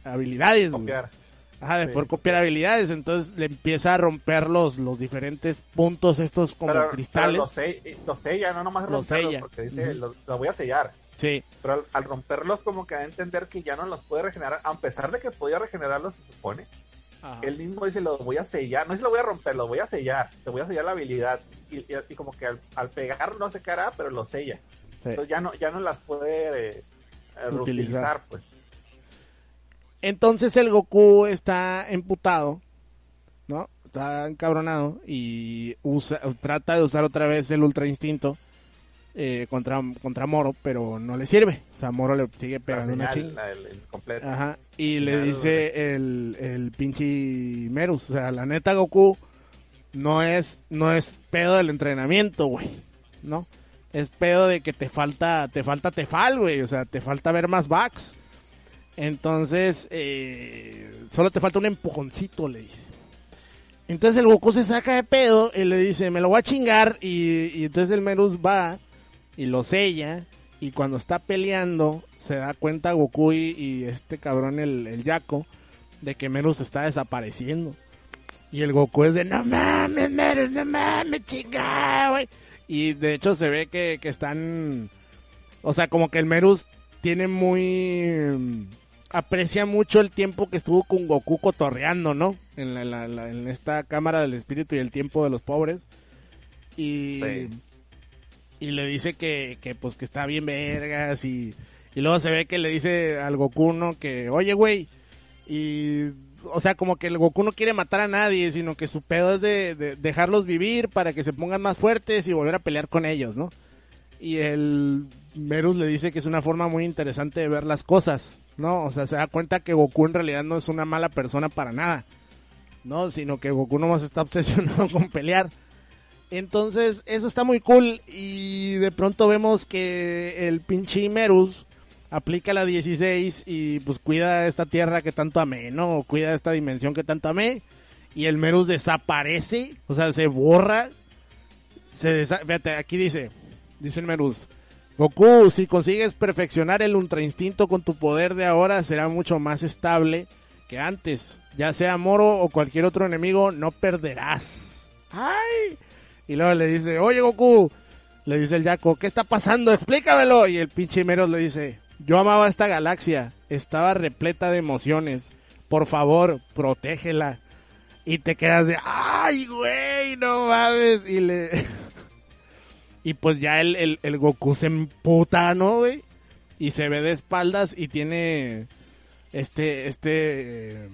habilidades. güey". Ajá, de Sí. poder copiar habilidades. Entonces le empieza a romper los, los diferentes puntos estos como Pero, cristales. pero lo, se- lo sella, no nomás Lo romperlo, sella. porque dice, Ujú. lo, lo voy a sellar. Sí, Pero al, al romperlos como que da a entender que ya no los puede regenerar, a pesar de que podía regenerarlos, se supone. Ajá. Él mismo dice, lo voy a sellar, no es lo voy a romper, lo voy a sellar, te voy a sellar la habilidad. Y, y- y como que al, al pegar no se hará, pero lo sella. Sí. Entonces ya no, ya no las puede eh, eh, Utilizar. reutilizar, pues. Entonces el Goku está emputado, ¿no? Está encabronado y usa, trata de usar otra vez el Ultra Instinto eh, contra, contra Moro, pero no le sirve. O sea, Moro le sigue pegando una chinga. el, el completo. Ajá. Y le dice el, el pinche Merus, o sea, la neta Goku no es, no es pedo del entrenamiento, güey, ¿no? Es pedo de que te falta, te falta tefal, güey, o sea, te falta ver más backs. Entonces, eh, solo te falta un empujoncito, le dice. Entonces el Goku se saca de pedo y le dice, me lo voy a chingar. Y, entonces el Merus va y lo sella. Y cuando está peleando, se da cuenta Goku y, este cabrón, el, el Yaco, de que Merus está desapareciendo. Y el Goku es de, no mames, Merus, no mames, chingada, güey. Y de hecho se ve que, que están, o sea, como que el Merus tiene muy, aprecia mucho el tiempo que estuvo con Goku cotorreando, ¿no? En, la- la- la- en esta cámara del espíritu y el tiempo de los pobres. Y, Sí. y le dice que, que pues que está bien vergas y, y luego se ve que le dice al Goku, ¿no? Que, oye, güey, y o sea, como que el Goku no quiere matar a nadie, sino que su pedo es de, de dejarlos vivir para que se pongan más fuertes y volver a pelear con ellos, ¿no? Y el Merus le dice que es una forma muy interesante de ver las cosas, ¿no? O sea, se da cuenta que Goku en realidad no es una mala persona para nada, ¿no? Sino que Goku nomás está obsesionado con pelear. Entonces, eso está muy cool y de pronto vemos que el pinche Merus aplica la 16 y pues cuida esta tierra que tanto amé, ¿no? O cuida esta dimensión que tanto amé y el Merus desaparece, o sea, se borra. Se desa Fíjate, aquí dice, dice el Merus, Goku, si consigues perfeccionar el Ultra Instinto con tu poder de ahora, será mucho más estable que antes. Ya sea Moro o cualquier otro enemigo, no perderás. ¡Ay! Y luego le dice, oye Goku, le dice el Yaco, ¿qué está pasando? Explícamelo. Y el pinche Meros le dice, yo amaba esta galaxia, estaba repleta de emociones. Por favor, protégela. Y te quedas de, ay, güey, no mames. Y le... y pues ya el, el, Goku se emputa, ¿no, güey? Y se ve de espaldas y tiene este, este,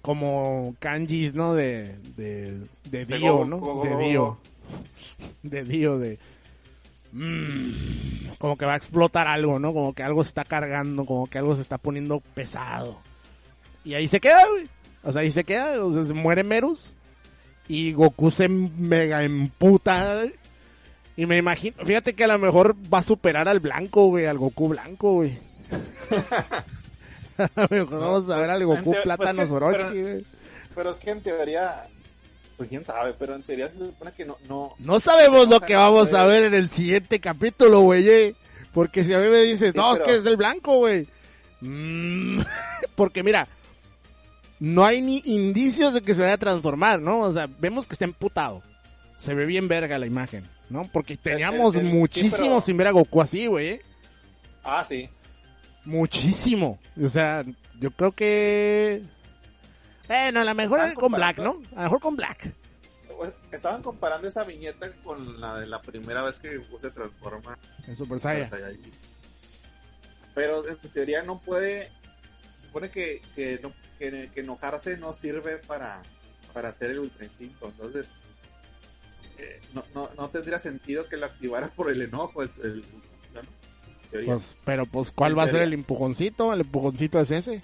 como kanjis, ¿no? De, de, de Dio, ¿no? De Dio. De Dio, de... Mm, como que va a explotar algo, ¿no? Como que algo se está cargando, como que algo se está poniendo pesado. Y ahí se queda, güey. O sea, ahí se queda, o sea, se muere Merus. Y Goku se mega emputa. Y me imagino, fíjate que a lo mejor va a superar al blanco, güey, al Goku blanco, güey. a lo mejor vamos a ver al Goku pues plátano Orochi, güey. Pero es que en teoría, pues quién sabe, pero en teoría se supone que no... No, no sabemos lo que vamos a ver en el siguiente capítulo, güey. Eh. Porque si a mí me dices, no, es que es el blanco, güey. Mm, porque mira, no hay ni indicios de que se vaya a transformar, ¿no? O sea, vemos que está emputado. Se ve bien verga la imagen, ¿no? Porque teníamos muchísimo sin ver a Goku así, güey. Ah, sí. Muchísimo. O sea, yo creo que... Bueno, a lo mejor con Black, ¿no? A lo mejor con Black. Pues, estaban comparando esa viñeta con la de la primera vez que Goku se transforma en Super Saiyan. Pero en teoría no puede... Se supone que, que no que, enojarse no sirve para, para hacer el ultra instinto. Entonces, eh, no, no, no, tendría sentido que lo activara por el enojo. Es el, pues, pero pues, ¿cuál va a ser el empujoncito? El empujoncito es ese.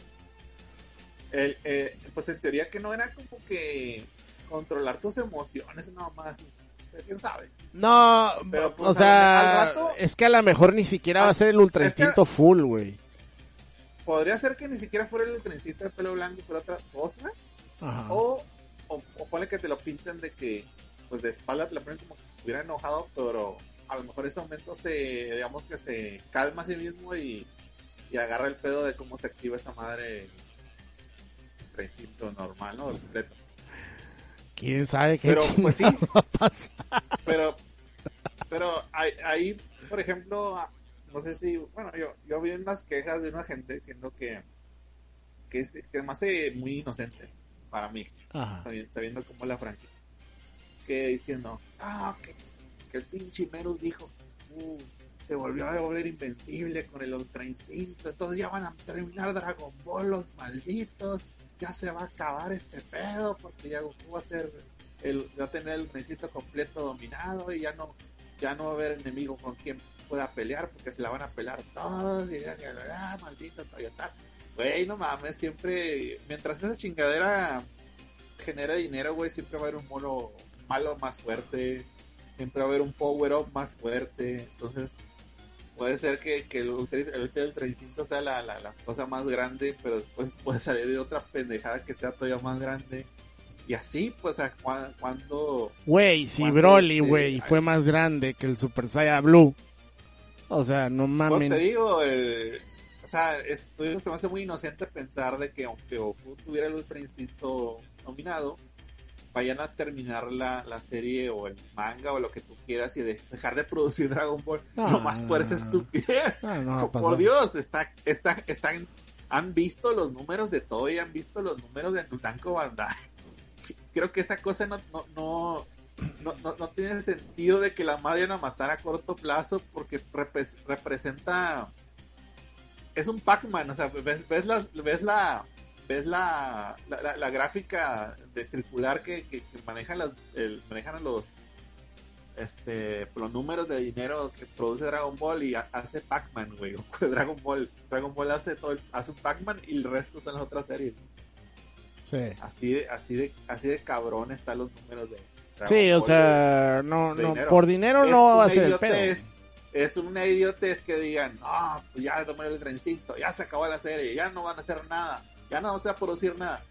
El, eh, pues en teoría que no era como que controlar tus emociones nada más. ¿Quién sabe? No, pero, pues, o sea, es que a lo mejor ni siquiera va a ser el ultra instinto full, güey podría ser que ni siquiera fuera el trencito de pelo blanco, fuera otra cosa. O, o, pone que te lo pinten de que, pues de espalda te lo ponen como que estuviera enojado, pero a lo mejor ese momento se, digamos que se calma a sí mismo y, y agarra el pedo de cómo se activa esa madre instinto normal, ¿no? completo. ¿Quién sabe qué pero, pues sí, Pero, pero ahí, por ejemplo, no sé si, bueno, yo, yo vi unas quejas de una gente diciendo que, que es, que me hace muy inocente para mí, sabiendo, cómo la franquicia. Que diciendo, ah, que, que el pinche Merus dijo, uh, se volvió a volver invencible con el Ultra Instinto, entonces ya van a terminar Dragon Ball los malditos, ya se va a acabar este pedo porque ya Goku va a ser el, va a tener el Instinto completo dominado y ya no, ya no va a haber enemigo con quien pueda pelear porque se la van a pelar todos y ah, maldito Toyota. Güey, no mames, siempre, mientras esa chingadera genera dinero, güey, siempre va a haber un mono malo más fuerte, siempre va a haber un power up más fuerte, entonces puede ser que, que el Ultra, el Instinto sea la, la, cosa más grande, pero después puede salir de otra pendejada que sea todavía más grande. Y así, pues, a cuando... Güey, si Broly, este, güey, fue más grande que el Super Saiyan Blue. O sea, no mames. te digo, eh, o sea, esto se me hace muy inocente pensar de que aunque Goku tuviera el Ultra Instinto nominado, vayan a terminar la, la serie o el manga o lo que tú quieras y dejar de producir Dragon Ball no, más por esa estupidez. por Dios, está, está, están, han visto los números de Toy, han visto los números de Nutanko Bandai. Creo que esa cosa no, no, no, no, no, tiene sentido de que la vayan a matar a corto plazo porque representa es un Pac-Man, o sea, ves, ves, la, ves la, ves la, la, la, gráfica de circular que, que, manejan, las, el, manejan los este los números de dinero que produce Dragon Ball y hace Pac-Man, güey. Dragon Ball, Dragon Ball hace todo, hace un Pac-Man y el resto son las otras series. Sí. Así de, así de, así de cabrón están los números de. Sí, o sea, no, no, por dinero no va a ser el pedo. Es una idiotez que digan, ah, pues ya tomé el instinto, ya se acabó la serie, ya no van a hacer nada, ya no se va a producir nada.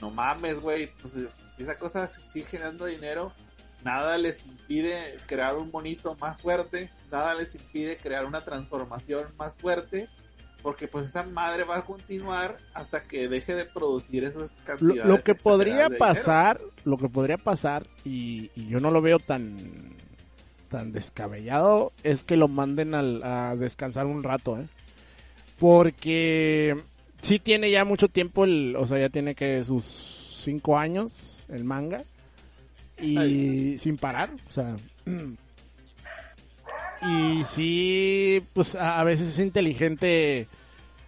No mames, güey, pues si esa cosa sigue generando dinero, nada les impide crear un monito más fuerte, nada les impide crear una transformación más fuerte, porque pues esa madre va a continuar hasta que deje de producir esas cantidades. Lo, que podría pasar, lo que podría pasar, y, yo no lo veo tan tan descabellado, es que lo manden a descansar un rato, ¿eh? Porque sí tiene ya mucho tiempo, el, o sea, ya tiene que sus cinco años el manga y sin parar, o sea. Y sí, pues a, veces es inteligente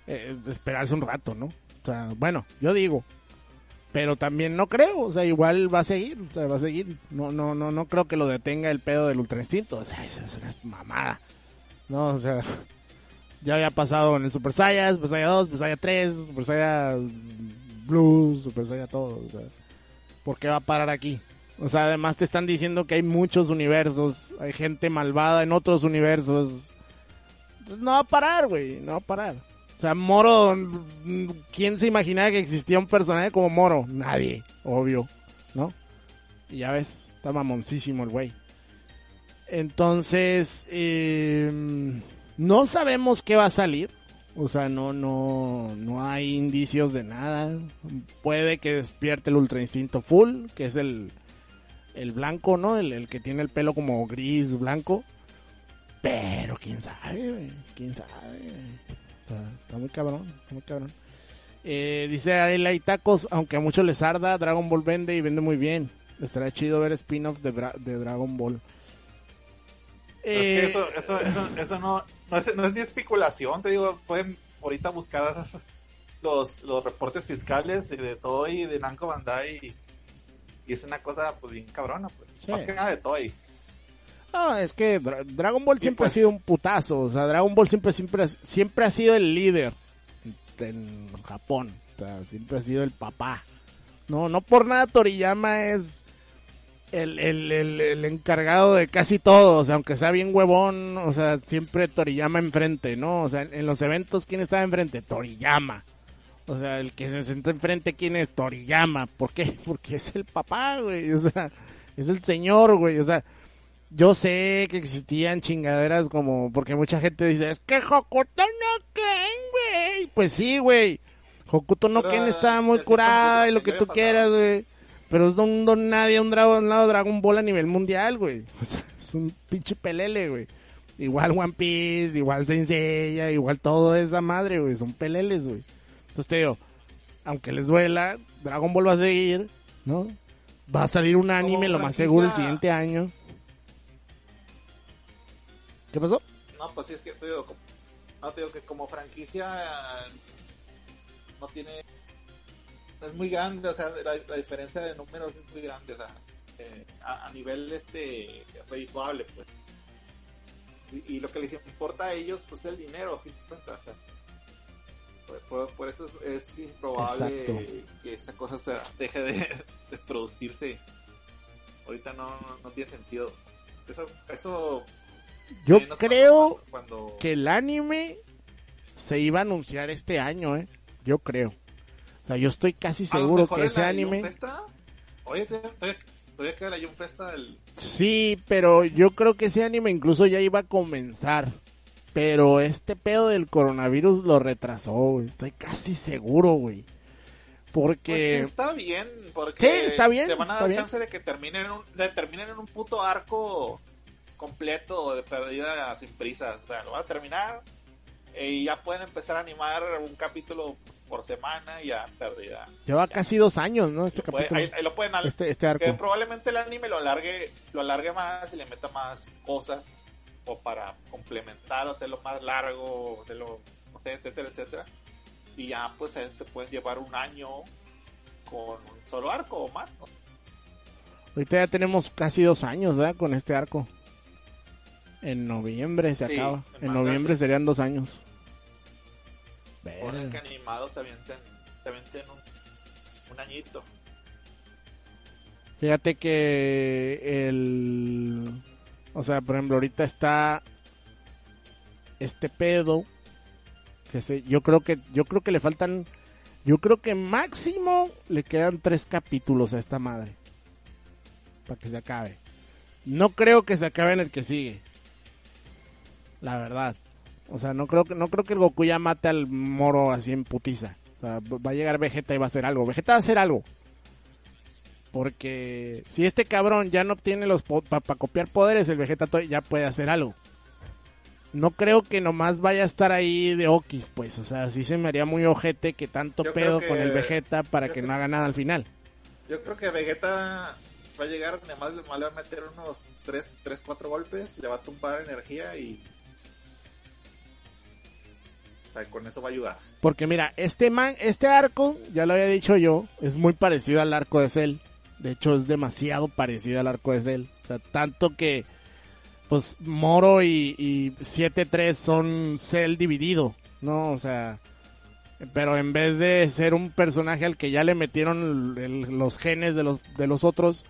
eh, esperarse un rato, ¿no? O sea, bueno, yo digo, pero también no creo, o sea, igual va a seguir, o sea, va a seguir. No, no, no, no creo que lo detenga el pedo del ultra instinto, o sea, eso es una mamada. No, o sea, ya había pasado en el Super Saiyan, Super Saiyan 2, Super Saiyan 3, Super Saiyan Blues, Super Saiyan todo, o sea, ¿por qué va a parar aquí? O sea, además te están diciendo que hay muchos universos, hay gente malvada en otros universos. No va a parar, güey, no va a parar. O sea, Moro, ¿quién se imaginaba que existía un personaje como Moro? Nadie, obvio, ¿no? Y ya ves, está mamoncísimo el güey. Entonces, eh, no sabemos qué va a salir. O sea, no, no, no hay indicios de nada. Puede que despierte el Ultra Instinto Full, que es el, el blanco, ¿no? El, que tiene el pelo como gris, blanco. Pero quién sabe. Quién sabe. Está muy cabrón, está muy cabrón. Eh, dice hay Tacos, aunque a muchos les arda, Dragon Ball vende y vende muy bien. Estará chido ver spin-off de, Dragon Ball. es que eso, eso, eso, eso no, no, es, no es ni especulación, te digo, pueden ahorita buscar los, los reportes fiscales de todo y de Namco Bandai y es una cosa, pues, bien cabrona, pues. Más que nada de Toy. No, es que Dragon Ball siempre ha pues. sido un putazo. O sea, Dragon Ball siempre, siempre, siempre ha sido el líder en Japón. O sea, siempre ha sido el papá. No, no por nada Toriyama es el, el, el, el, encargado de casi todo. O sea, aunque sea bien huevón, o sea, siempre Toriyama enfrente, ¿no? O sea, en los eventos, ¿quién estaba enfrente? Toriyama. O sea, el que se sentó enfrente, ¿quién es? Toriyama. ¿Por qué? Porque es el papá, güey. O sea, es el señor, güey. O sea, yo sé que existían chingaderas como... Porque mucha gente dice, es que Hokuto no Ken, güey. Pues sí, güey. Hokuto no Ken está muy curada y lo que tú quieras, güey. Pero es un don nadie, un, dragón, un lado Dragon Ball a nivel mundial, güey. O sea, es un pinche pelele, güey. Igual One Piece, igual Senseiya, igual todo esa madre, güey. Son peleles, güey. Entonces te digo, aunque les duela, Dragon Ball va a seguir, ¿no? Va a salir un anime, lo más seguro, el siguiente año. ¿Qué pasó? No, pues sí, es que te digo, no te digo que como franquicia no tiene... Es muy grande, o sea, la, diferencia de números es muy grande, o sea, eh, a, nivel este redituable, pues. Y, lo que les importa a ellos, pues es el dinero, a fin de cuentas, o sea por, eso es, improbable que esa cosa se deje de, producirse. Ahorita no, no, tiene sentido. Eso, eso yo creo que el anime se iba a anunciar este año, ¿eh? Yo creo. O sea, yo estoy casi seguro que ese anime... Oye, todavía, queda la Festa Sí, pero yo creo que ese anime incluso ya iba a comenzar. Pero este pedo del coronavirus lo retrasó, güey. Estoy casi seguro, güey. Porque... Pues está bien, porque sí, está bien, le van a dar chance de que terminen en, un, terminen en un puto arco completo de pérdida sin prisas. O sea, lo van a terminar y ya pueden empezar a animar un capítulo por semana y ya pérdida. Lleva casi dos años, ¿no? Este capítulo. ahí, lo pueden este, este arco. Que probablemente el anime lo alargue, lo alargue más y le meta más cosas o para complementar, hacerlo más largo, hacerlo, no sé, etcétera, etcétera. y ya pues se pueden llevar un año con un solo arco o más. ¿no? Ahorita ya tenemos casi dos años, ¿verdad? Con este arco. En noviembre se Sí, acaba. en noviembre sí. serían dos años. Ponen que animados se avienten, se avienten un, un añito. Fíjate que el... O sea, por ejemplo, ahorita está este pedo que se, yo creo que yo creo que le faltan yo creo que máximo le quedan tres capítulos a esta madre para que se acabe. No creo que se acabe en el que sigue. La verdad. O sea, no creo que no creo que el Goku ya mate al Moro así en putiza. O sea, va a llegar Vegeta y va a hacer algo. Vegeta va a hacer algo. Porque si este cabrón ya no obtiene los para copiar poderes, el Vegeta ya puede hacer algo. No creo que nomás vaya a estar ahí de Okis, pues. O sea, sí se me haría muy ojete que tanto Yo pedo que- con el Vegeta para que no haga nada al final. Yo creo que Vegeta va a llegar, nada más, le va a meter unos 3, 3 4 golpes, le va a tumbar energía y... O sea, con eso va a ayudar. Porque mira, este man, este arco, ya lo había dicho yo, es muy parecido al arco de Cell. De hecho, es demasiado parecido al arco de Cell. O sea, tanto que, pues, Moro y, y 7-3 son Cell dividido, ¿no? O sea, pero en vez de ser un personaje al que ya le metieron los genes de los, de los otros,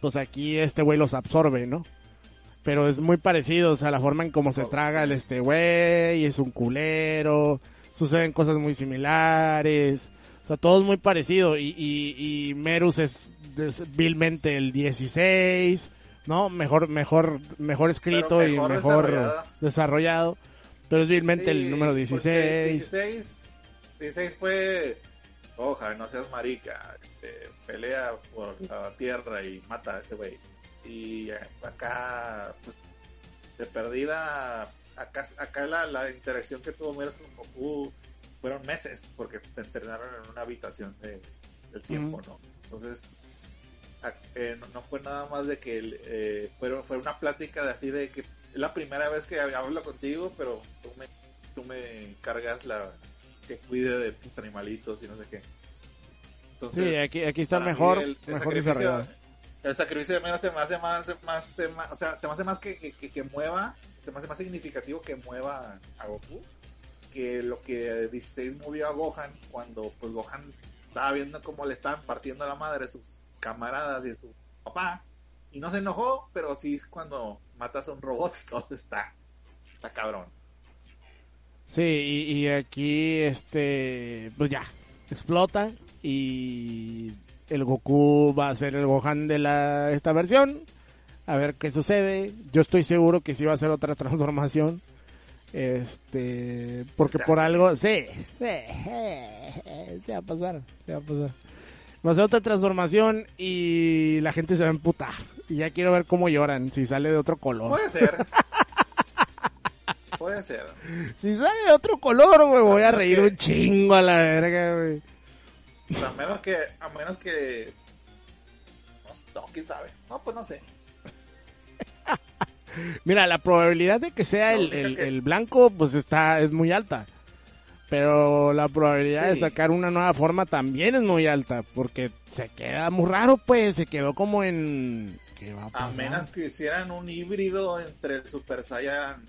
pues aquí este güey los absorbe, ¿no? Pero es muy parecido, o sea, la forma en cómo se Oh, traga el este güey, es un culero, suceden cosas muy similares, o sea, todo es muy parecido y, y, y Merus es, es vilmente el 16, ¿no? Mejor, mejor, mejor escrito y mejor desarrollado. desarrollado, pero es vilmente Sí, el número porque 16. 16, 16 fue... Oja, no seas marica. Este, pelea por la tierra y mata a este güey. Y acá, pues, de perdida... Acá, acá la, la interacción que tuvo Meros con Goku fueron meses, porque te entrenaron en una habitación de, del tiempo, ¿no? Entonces, a- eh, no, no fue nada más de que el, eh, fueron, fue una plática de así de que es la primera vez que hablo contigo, pero tú me, tú me cargas la que cuide de tus animalitos y no sé qué. Entonces, Sí, aquí, aquí está mejor, el- el mejor sacrificio- desarrollado. El sacrificio de Mero se me hace más, más, se me- o sea, se hace más que, que, que- mueva, se me hace más significativo que mueva a Goku que lo que 16 movió a Gohan cuando pues Gohan estaba viendo cómo le estaban partiendo la madre a sus camaradas y a su papá y no se enojó, pero sí es cuando matas a un robot y todo está, está cabrón. Sí, y, y aquí, este, pues ya, explota y el Goku va a ser el Gohan de la, esta versión. A ver qué sucede. Yo estoy seguro que sí va a ser otra transformación. Este, porque por algo, sí, sí, se va a pasar, se va a pasar. Va a ser otra transformación y la gente se va a emputar. Y ya quiero ver cómo lloran, si sale de otro color. Puede ser. Puede ser. Si sale de otro color, güey, voy a reír que- un chingo a la verga, güey. O sea, a menos que, a menos que, no, quién sabe. No, pues no sé. Mira, la probabilidad de que sea el, el- blanco, pues está, es muy alta. Pero la probabilidad de sacar una nueva forma también es muy alta. Porque se queda muy raro, pues. Se quedó como en. ¿Qué va a A pasar? menos que hicieran un híbrido entre el Super Saiyan,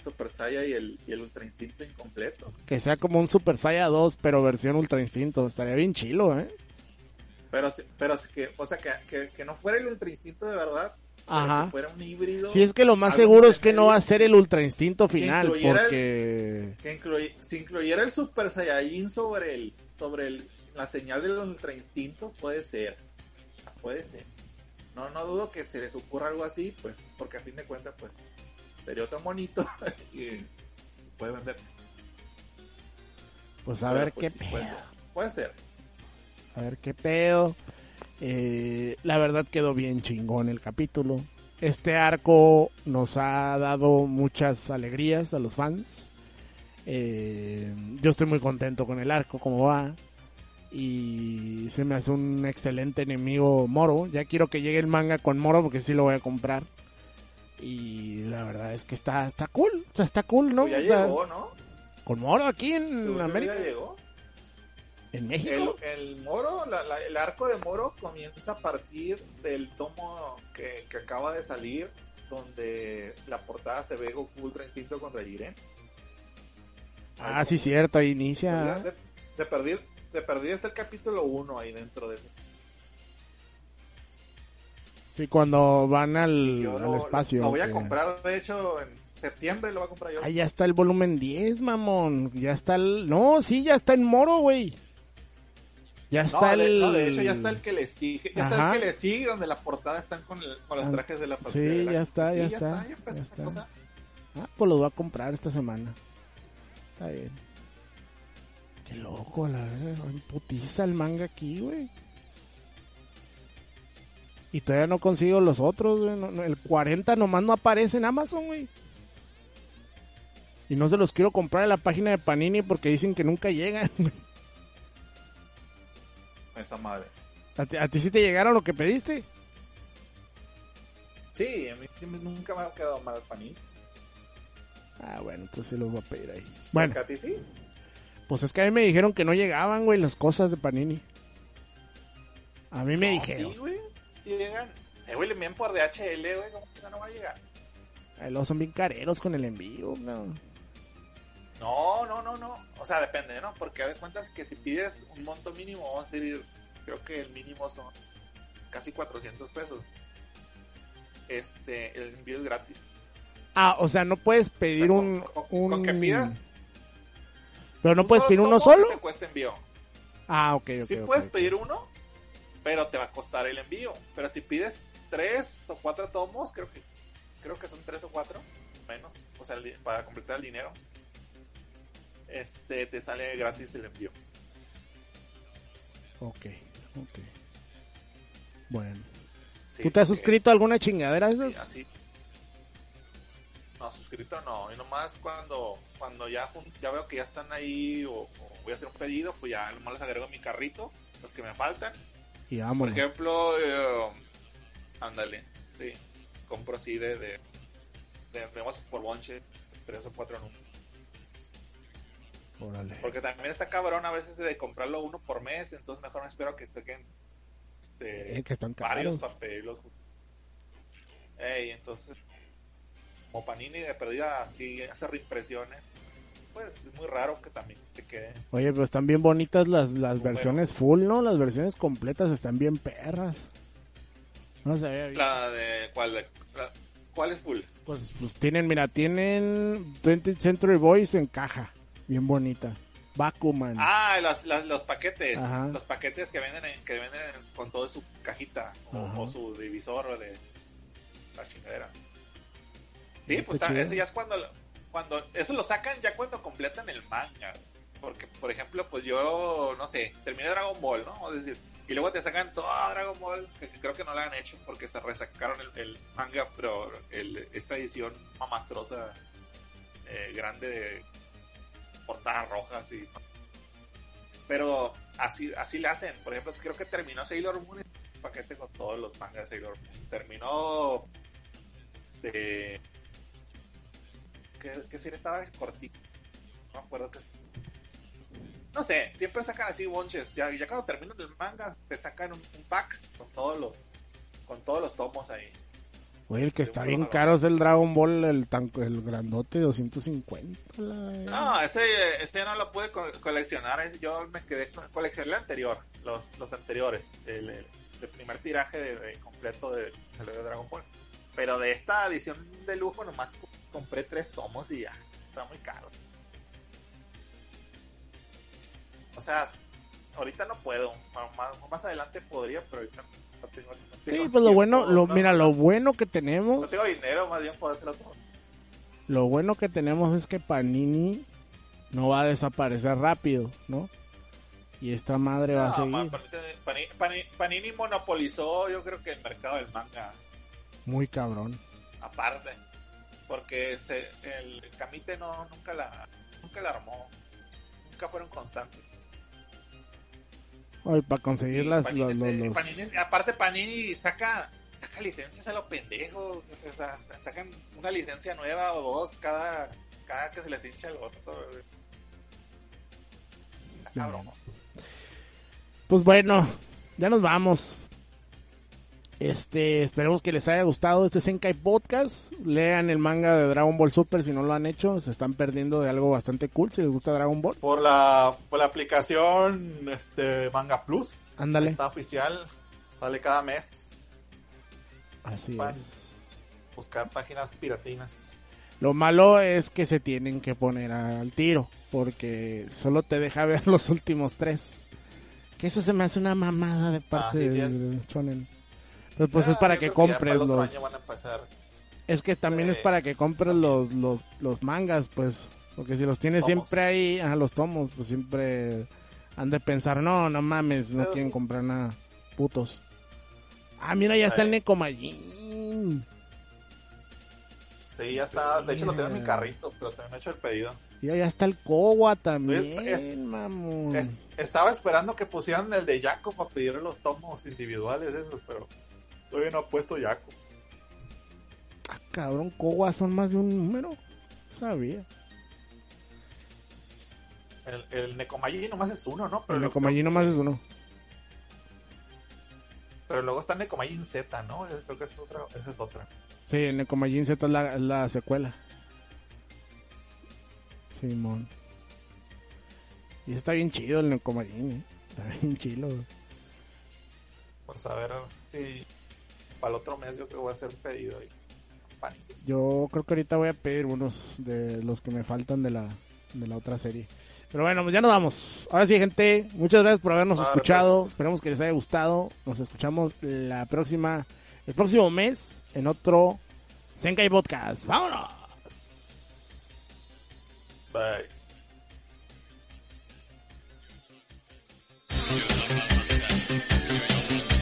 Super Saiyan y el, y el Ultra Instinto incompleto. Que sea como un Super Saiyan 2, pero versión Ultra Instinto. Estaría bien chilo, ¿eh? Pero, pero que, o sea, que, que, que no fuera el Ultra Instinto de verdad, Ajá. que fuera un híbrido. Si es que lo más seguro es que no va a ser el Ultra Instinto final. incluyera el- Porque. Que incluy- si incluyera el Super Saiyajin sobre el, sobre el, la señal del Ultra Instinto, puede ser. Puede ser. No, no dudo que se les ocurra algo así, pues, porque a fin de cuentas, pues, sería otro monito y puede vender. Pues a Pero, ver pues, qué sí, puede pedo. ser. Puede ser. A ver qué pedo. Eh, la verdad quedó bien chingón el capítulo. Este arco nos ha dado muchas alegrías a los fans. Eh, yo estoy muy contento con el arco, como va. Y se me hace un excelente enemigo Moro. Ya quiero que llegue el manga con Moro porque sí lo voy a comprar. Y la verdad es que está, está cool. O sea, está cool, ¿no? Pues ya O sea, llegó, ¿no? con Moro aquí en América. Ya llegó. ¿En México? El, el Moro, la- la- el arco de Moro comienza a partir del tomo que, que acaba de salir, donde la portada se ve Goku Ultra Instinto contra Jiren. Ah, sí, cierto, ahí De, inicia. de, de perder, de está el capítulo 1 ahí dentro de ese. Sí, cuando van al, Yo al lo, espacio. lo voy a comprar, de hecho, en septiembre lo voy a comprar yo. Ah, ya está el volumen 10, mamón. Ya está el... No, sí, ya está en Moro, güey. Ya No está de, el... no, de hecho ya está el que le sigue, ya está el que le sigue donde la portada están con, el- con los Ah, trajes de la sí, ya está, ya está, ya empezó ya está. cosa. Ah, pues los voy a comprar esta semana. Está bien. Qué loco, la verdad. Putiza el manga aquí, güey. Y todavía no consigo los otros, güey. No- no, el 40 nomás no aparece en Amazon, güey. Y no se los quiero comprar en la página de Panini porque dicen que nunca llegan. güey. Esa madre. ¿A ti, a ti sí te llegaron lo que pediste? Sí, a mí nunca me ha quedado mal el panini. Ah, bueno, entonces sí los voy a pedir ahí. Bueno, ¿A ti sí? pues es que a mí me dijeron que no llegaban, güey, las cosas de Panini. A mí me No, dijeron. Sí, güey. Sí llegan. Eh, güey, le envían por DHL, güey. ¿Cómo que no va a llegar? Ay, luego son bien careros con el envío, no. No, no, no, no. O sea, depende, ¿no? Porque de cuentas que si pides un monto mínimo, vamos a decir, creo que el mínimo son casi 400 pesos. Este, el envío es gratis. Ah, o sea, no puedes O sea, pedir con- un, con, un... con que pidas. Pero no puedes pedir uno solo. te cuesta envío. Ah, ok, ok. Sí puedes pedir uno, pero te va a costar el envío. Pero si pides tres o cuatro tomos, creo que creo que son tres o cuatro menos, o sea, para completar el dinero, este te sale gratis el envío. Ok, ok. Bueno. Sí, ¿Tú te has porque- suscrito a alguna chingadera de sí, esas? así. No, suscrito no. Y nomás cuando cuando ya ya veo que ya están ahí o, o voy a hacer un pedido, pues ya nomás les agrego mi carrito los que me faltan. Y Por ejemplo, eh, ándale, sí, compro así de, de, de, vemos por bonche, tres o cuatro números. Órale. Porque también está cabrón a veces de comprarlo uno por mes, entonces mejor me espero que saquen este, Eh, que están varios caros. para pedirlos. Ey, entonces, como Panini de perdida así hace reimpresiones, pues es muy raro que también te quede. Oye, pero están bien bonitas las, las versiones full, ¿no? Las versiones completas están bien perras. No se había visto. La de, ¿cuál, de- la- ¿cuál es full? Pues, pues tienen, mira, tienen 20th Century Boys en caja. Bien bonita. Bakuman. Ah, los, los, los paquetes. Ajá. Los paquetes que venden en- que venden en- con todo su cajita o, o su divisor de la chingadera. Sí, Está pues chido. eso ya es cuando cuando eso lo sacan ya cuando completan el manga. Porque por ejemplo, pues yo no sé, terminé Dragon Ball, ¿no? Es decir, y luego te sacan todo Dragon Ball, que, creo que no lo han hecho porque se resacaron el, el manga, pero el- esta edición mamastrosa eh, grande de portadas rojas y pero así así le hacen por ejemplo creo que terminó Sailor Moon en un paquete con todos los mangas de Sailor Moon terminó este que, que serie estaba cortito no me acuerdo que no sé siempre sacan así bonches ya, ya cuando terminan el manga te sacan un, un pack con todos los con todos los tomos ahí Oye, el que está bien caro es el Dragon Ball, el, tan, el grandote, 250. La... No, ese, ese no lo pude co- coleccionar. Yo me quedé con coleccioné el anterior, los, los anteriores, el, el- el primer tiraje de, de completo de, de Dragon Ball. Pero de esta edición de lujo nomás compré tres tomos y ya, está muy caro. O sea, ahorita no puedo. Más, más adelante podría, pero ahorita no tengo. no Sí, tengo pues lo bueno, lo, no- mira, no- lo bueno que No tenemos, tengo dinero, más bien puedo hacerlo todo. lo bueno que tenemos es que Panini no va a desaparecer rápido, ¿no? Y esta madre va a No, seguir. ma- Panini, Panini- Panini monopolizó, yo creo que el mercado del manga. Muy cabrón. aparte porque se, el Camite no nunca la nunca la armó nunca fueron constantes Ay, para conseguir las, Panini los, se- los- los- Panini- aparte Panini saca saca licencias a lo pendejo o sea, sa- sa- sacan una licencia nueva o dos cada cada que se les hincha el otro cabrón. Pues bueno, ya nos vamos. Este, esperemos que les haya gustado este Senkai Podcast. Lean el manga de Dragon Ball Super si no lo han hecho. Se están perdiendo de algo bastante cool si les gusta Dragon Ball. Por la, por la aplicación este, Manga Plus. Ándale. Está oficial. Sale cada mes. Así Para es. buscar páginas piratinas. Lo malo es que se tienen que poner al tiro, porque solo te deja ver los últimos tres. Que eso se me hace una mamada de parte Ah, sí, del Shonen. Pero pues Ah, es para que compres para los... año van a empezar. Es que también Sí. es para que compres los, los, los mangas, pues. Porque si los tienes Tomos. siempre ahí, a los tomos, pues siempre han de pensar, no, no mames, no Pero quieren sí. comprar nada. Putos. Ah, mira, ya está el. Nekomajin. Sí, ya está. De hecho, lo tengo en mi carrito, pero también he hecho el pedido. Ya, ya está el Kowa también, Es- mamón. Es- estaba esperando que pusieran el de Jaco para pedir los tomos individuales esos, pero todavía no ha puesto Jaco. Ah, cabrón, Kowa son más de un número. No Sabía. El, el nomás es uno, ¿no? Pero, El Nekomajin nomás es uno. pero luego está Nekomayi Z, ¿no? Eh, Creo que esa es otra. Esa es otra. Sí, el Nekomajin Z es la, es la secuela. Simón. Y está bien chido el Nekomajin, eh. Está bien chido. Pues a ver si para el otro mes yo creo que voy a hacer un pedido. Pánico. Yo creo que ahorita voy a pedir unos de los que me faltan de la, de la otra serie. Pero bueno, pues ya nos vamos. Ahora sí, gente, muchas gracias por habernos Vale, escuchado. pues. Esperemos que les haya gustado. Nos escuchamos la próxima, el próximo mes en otro Senkai Podcast. ¡Vámonos! Bye.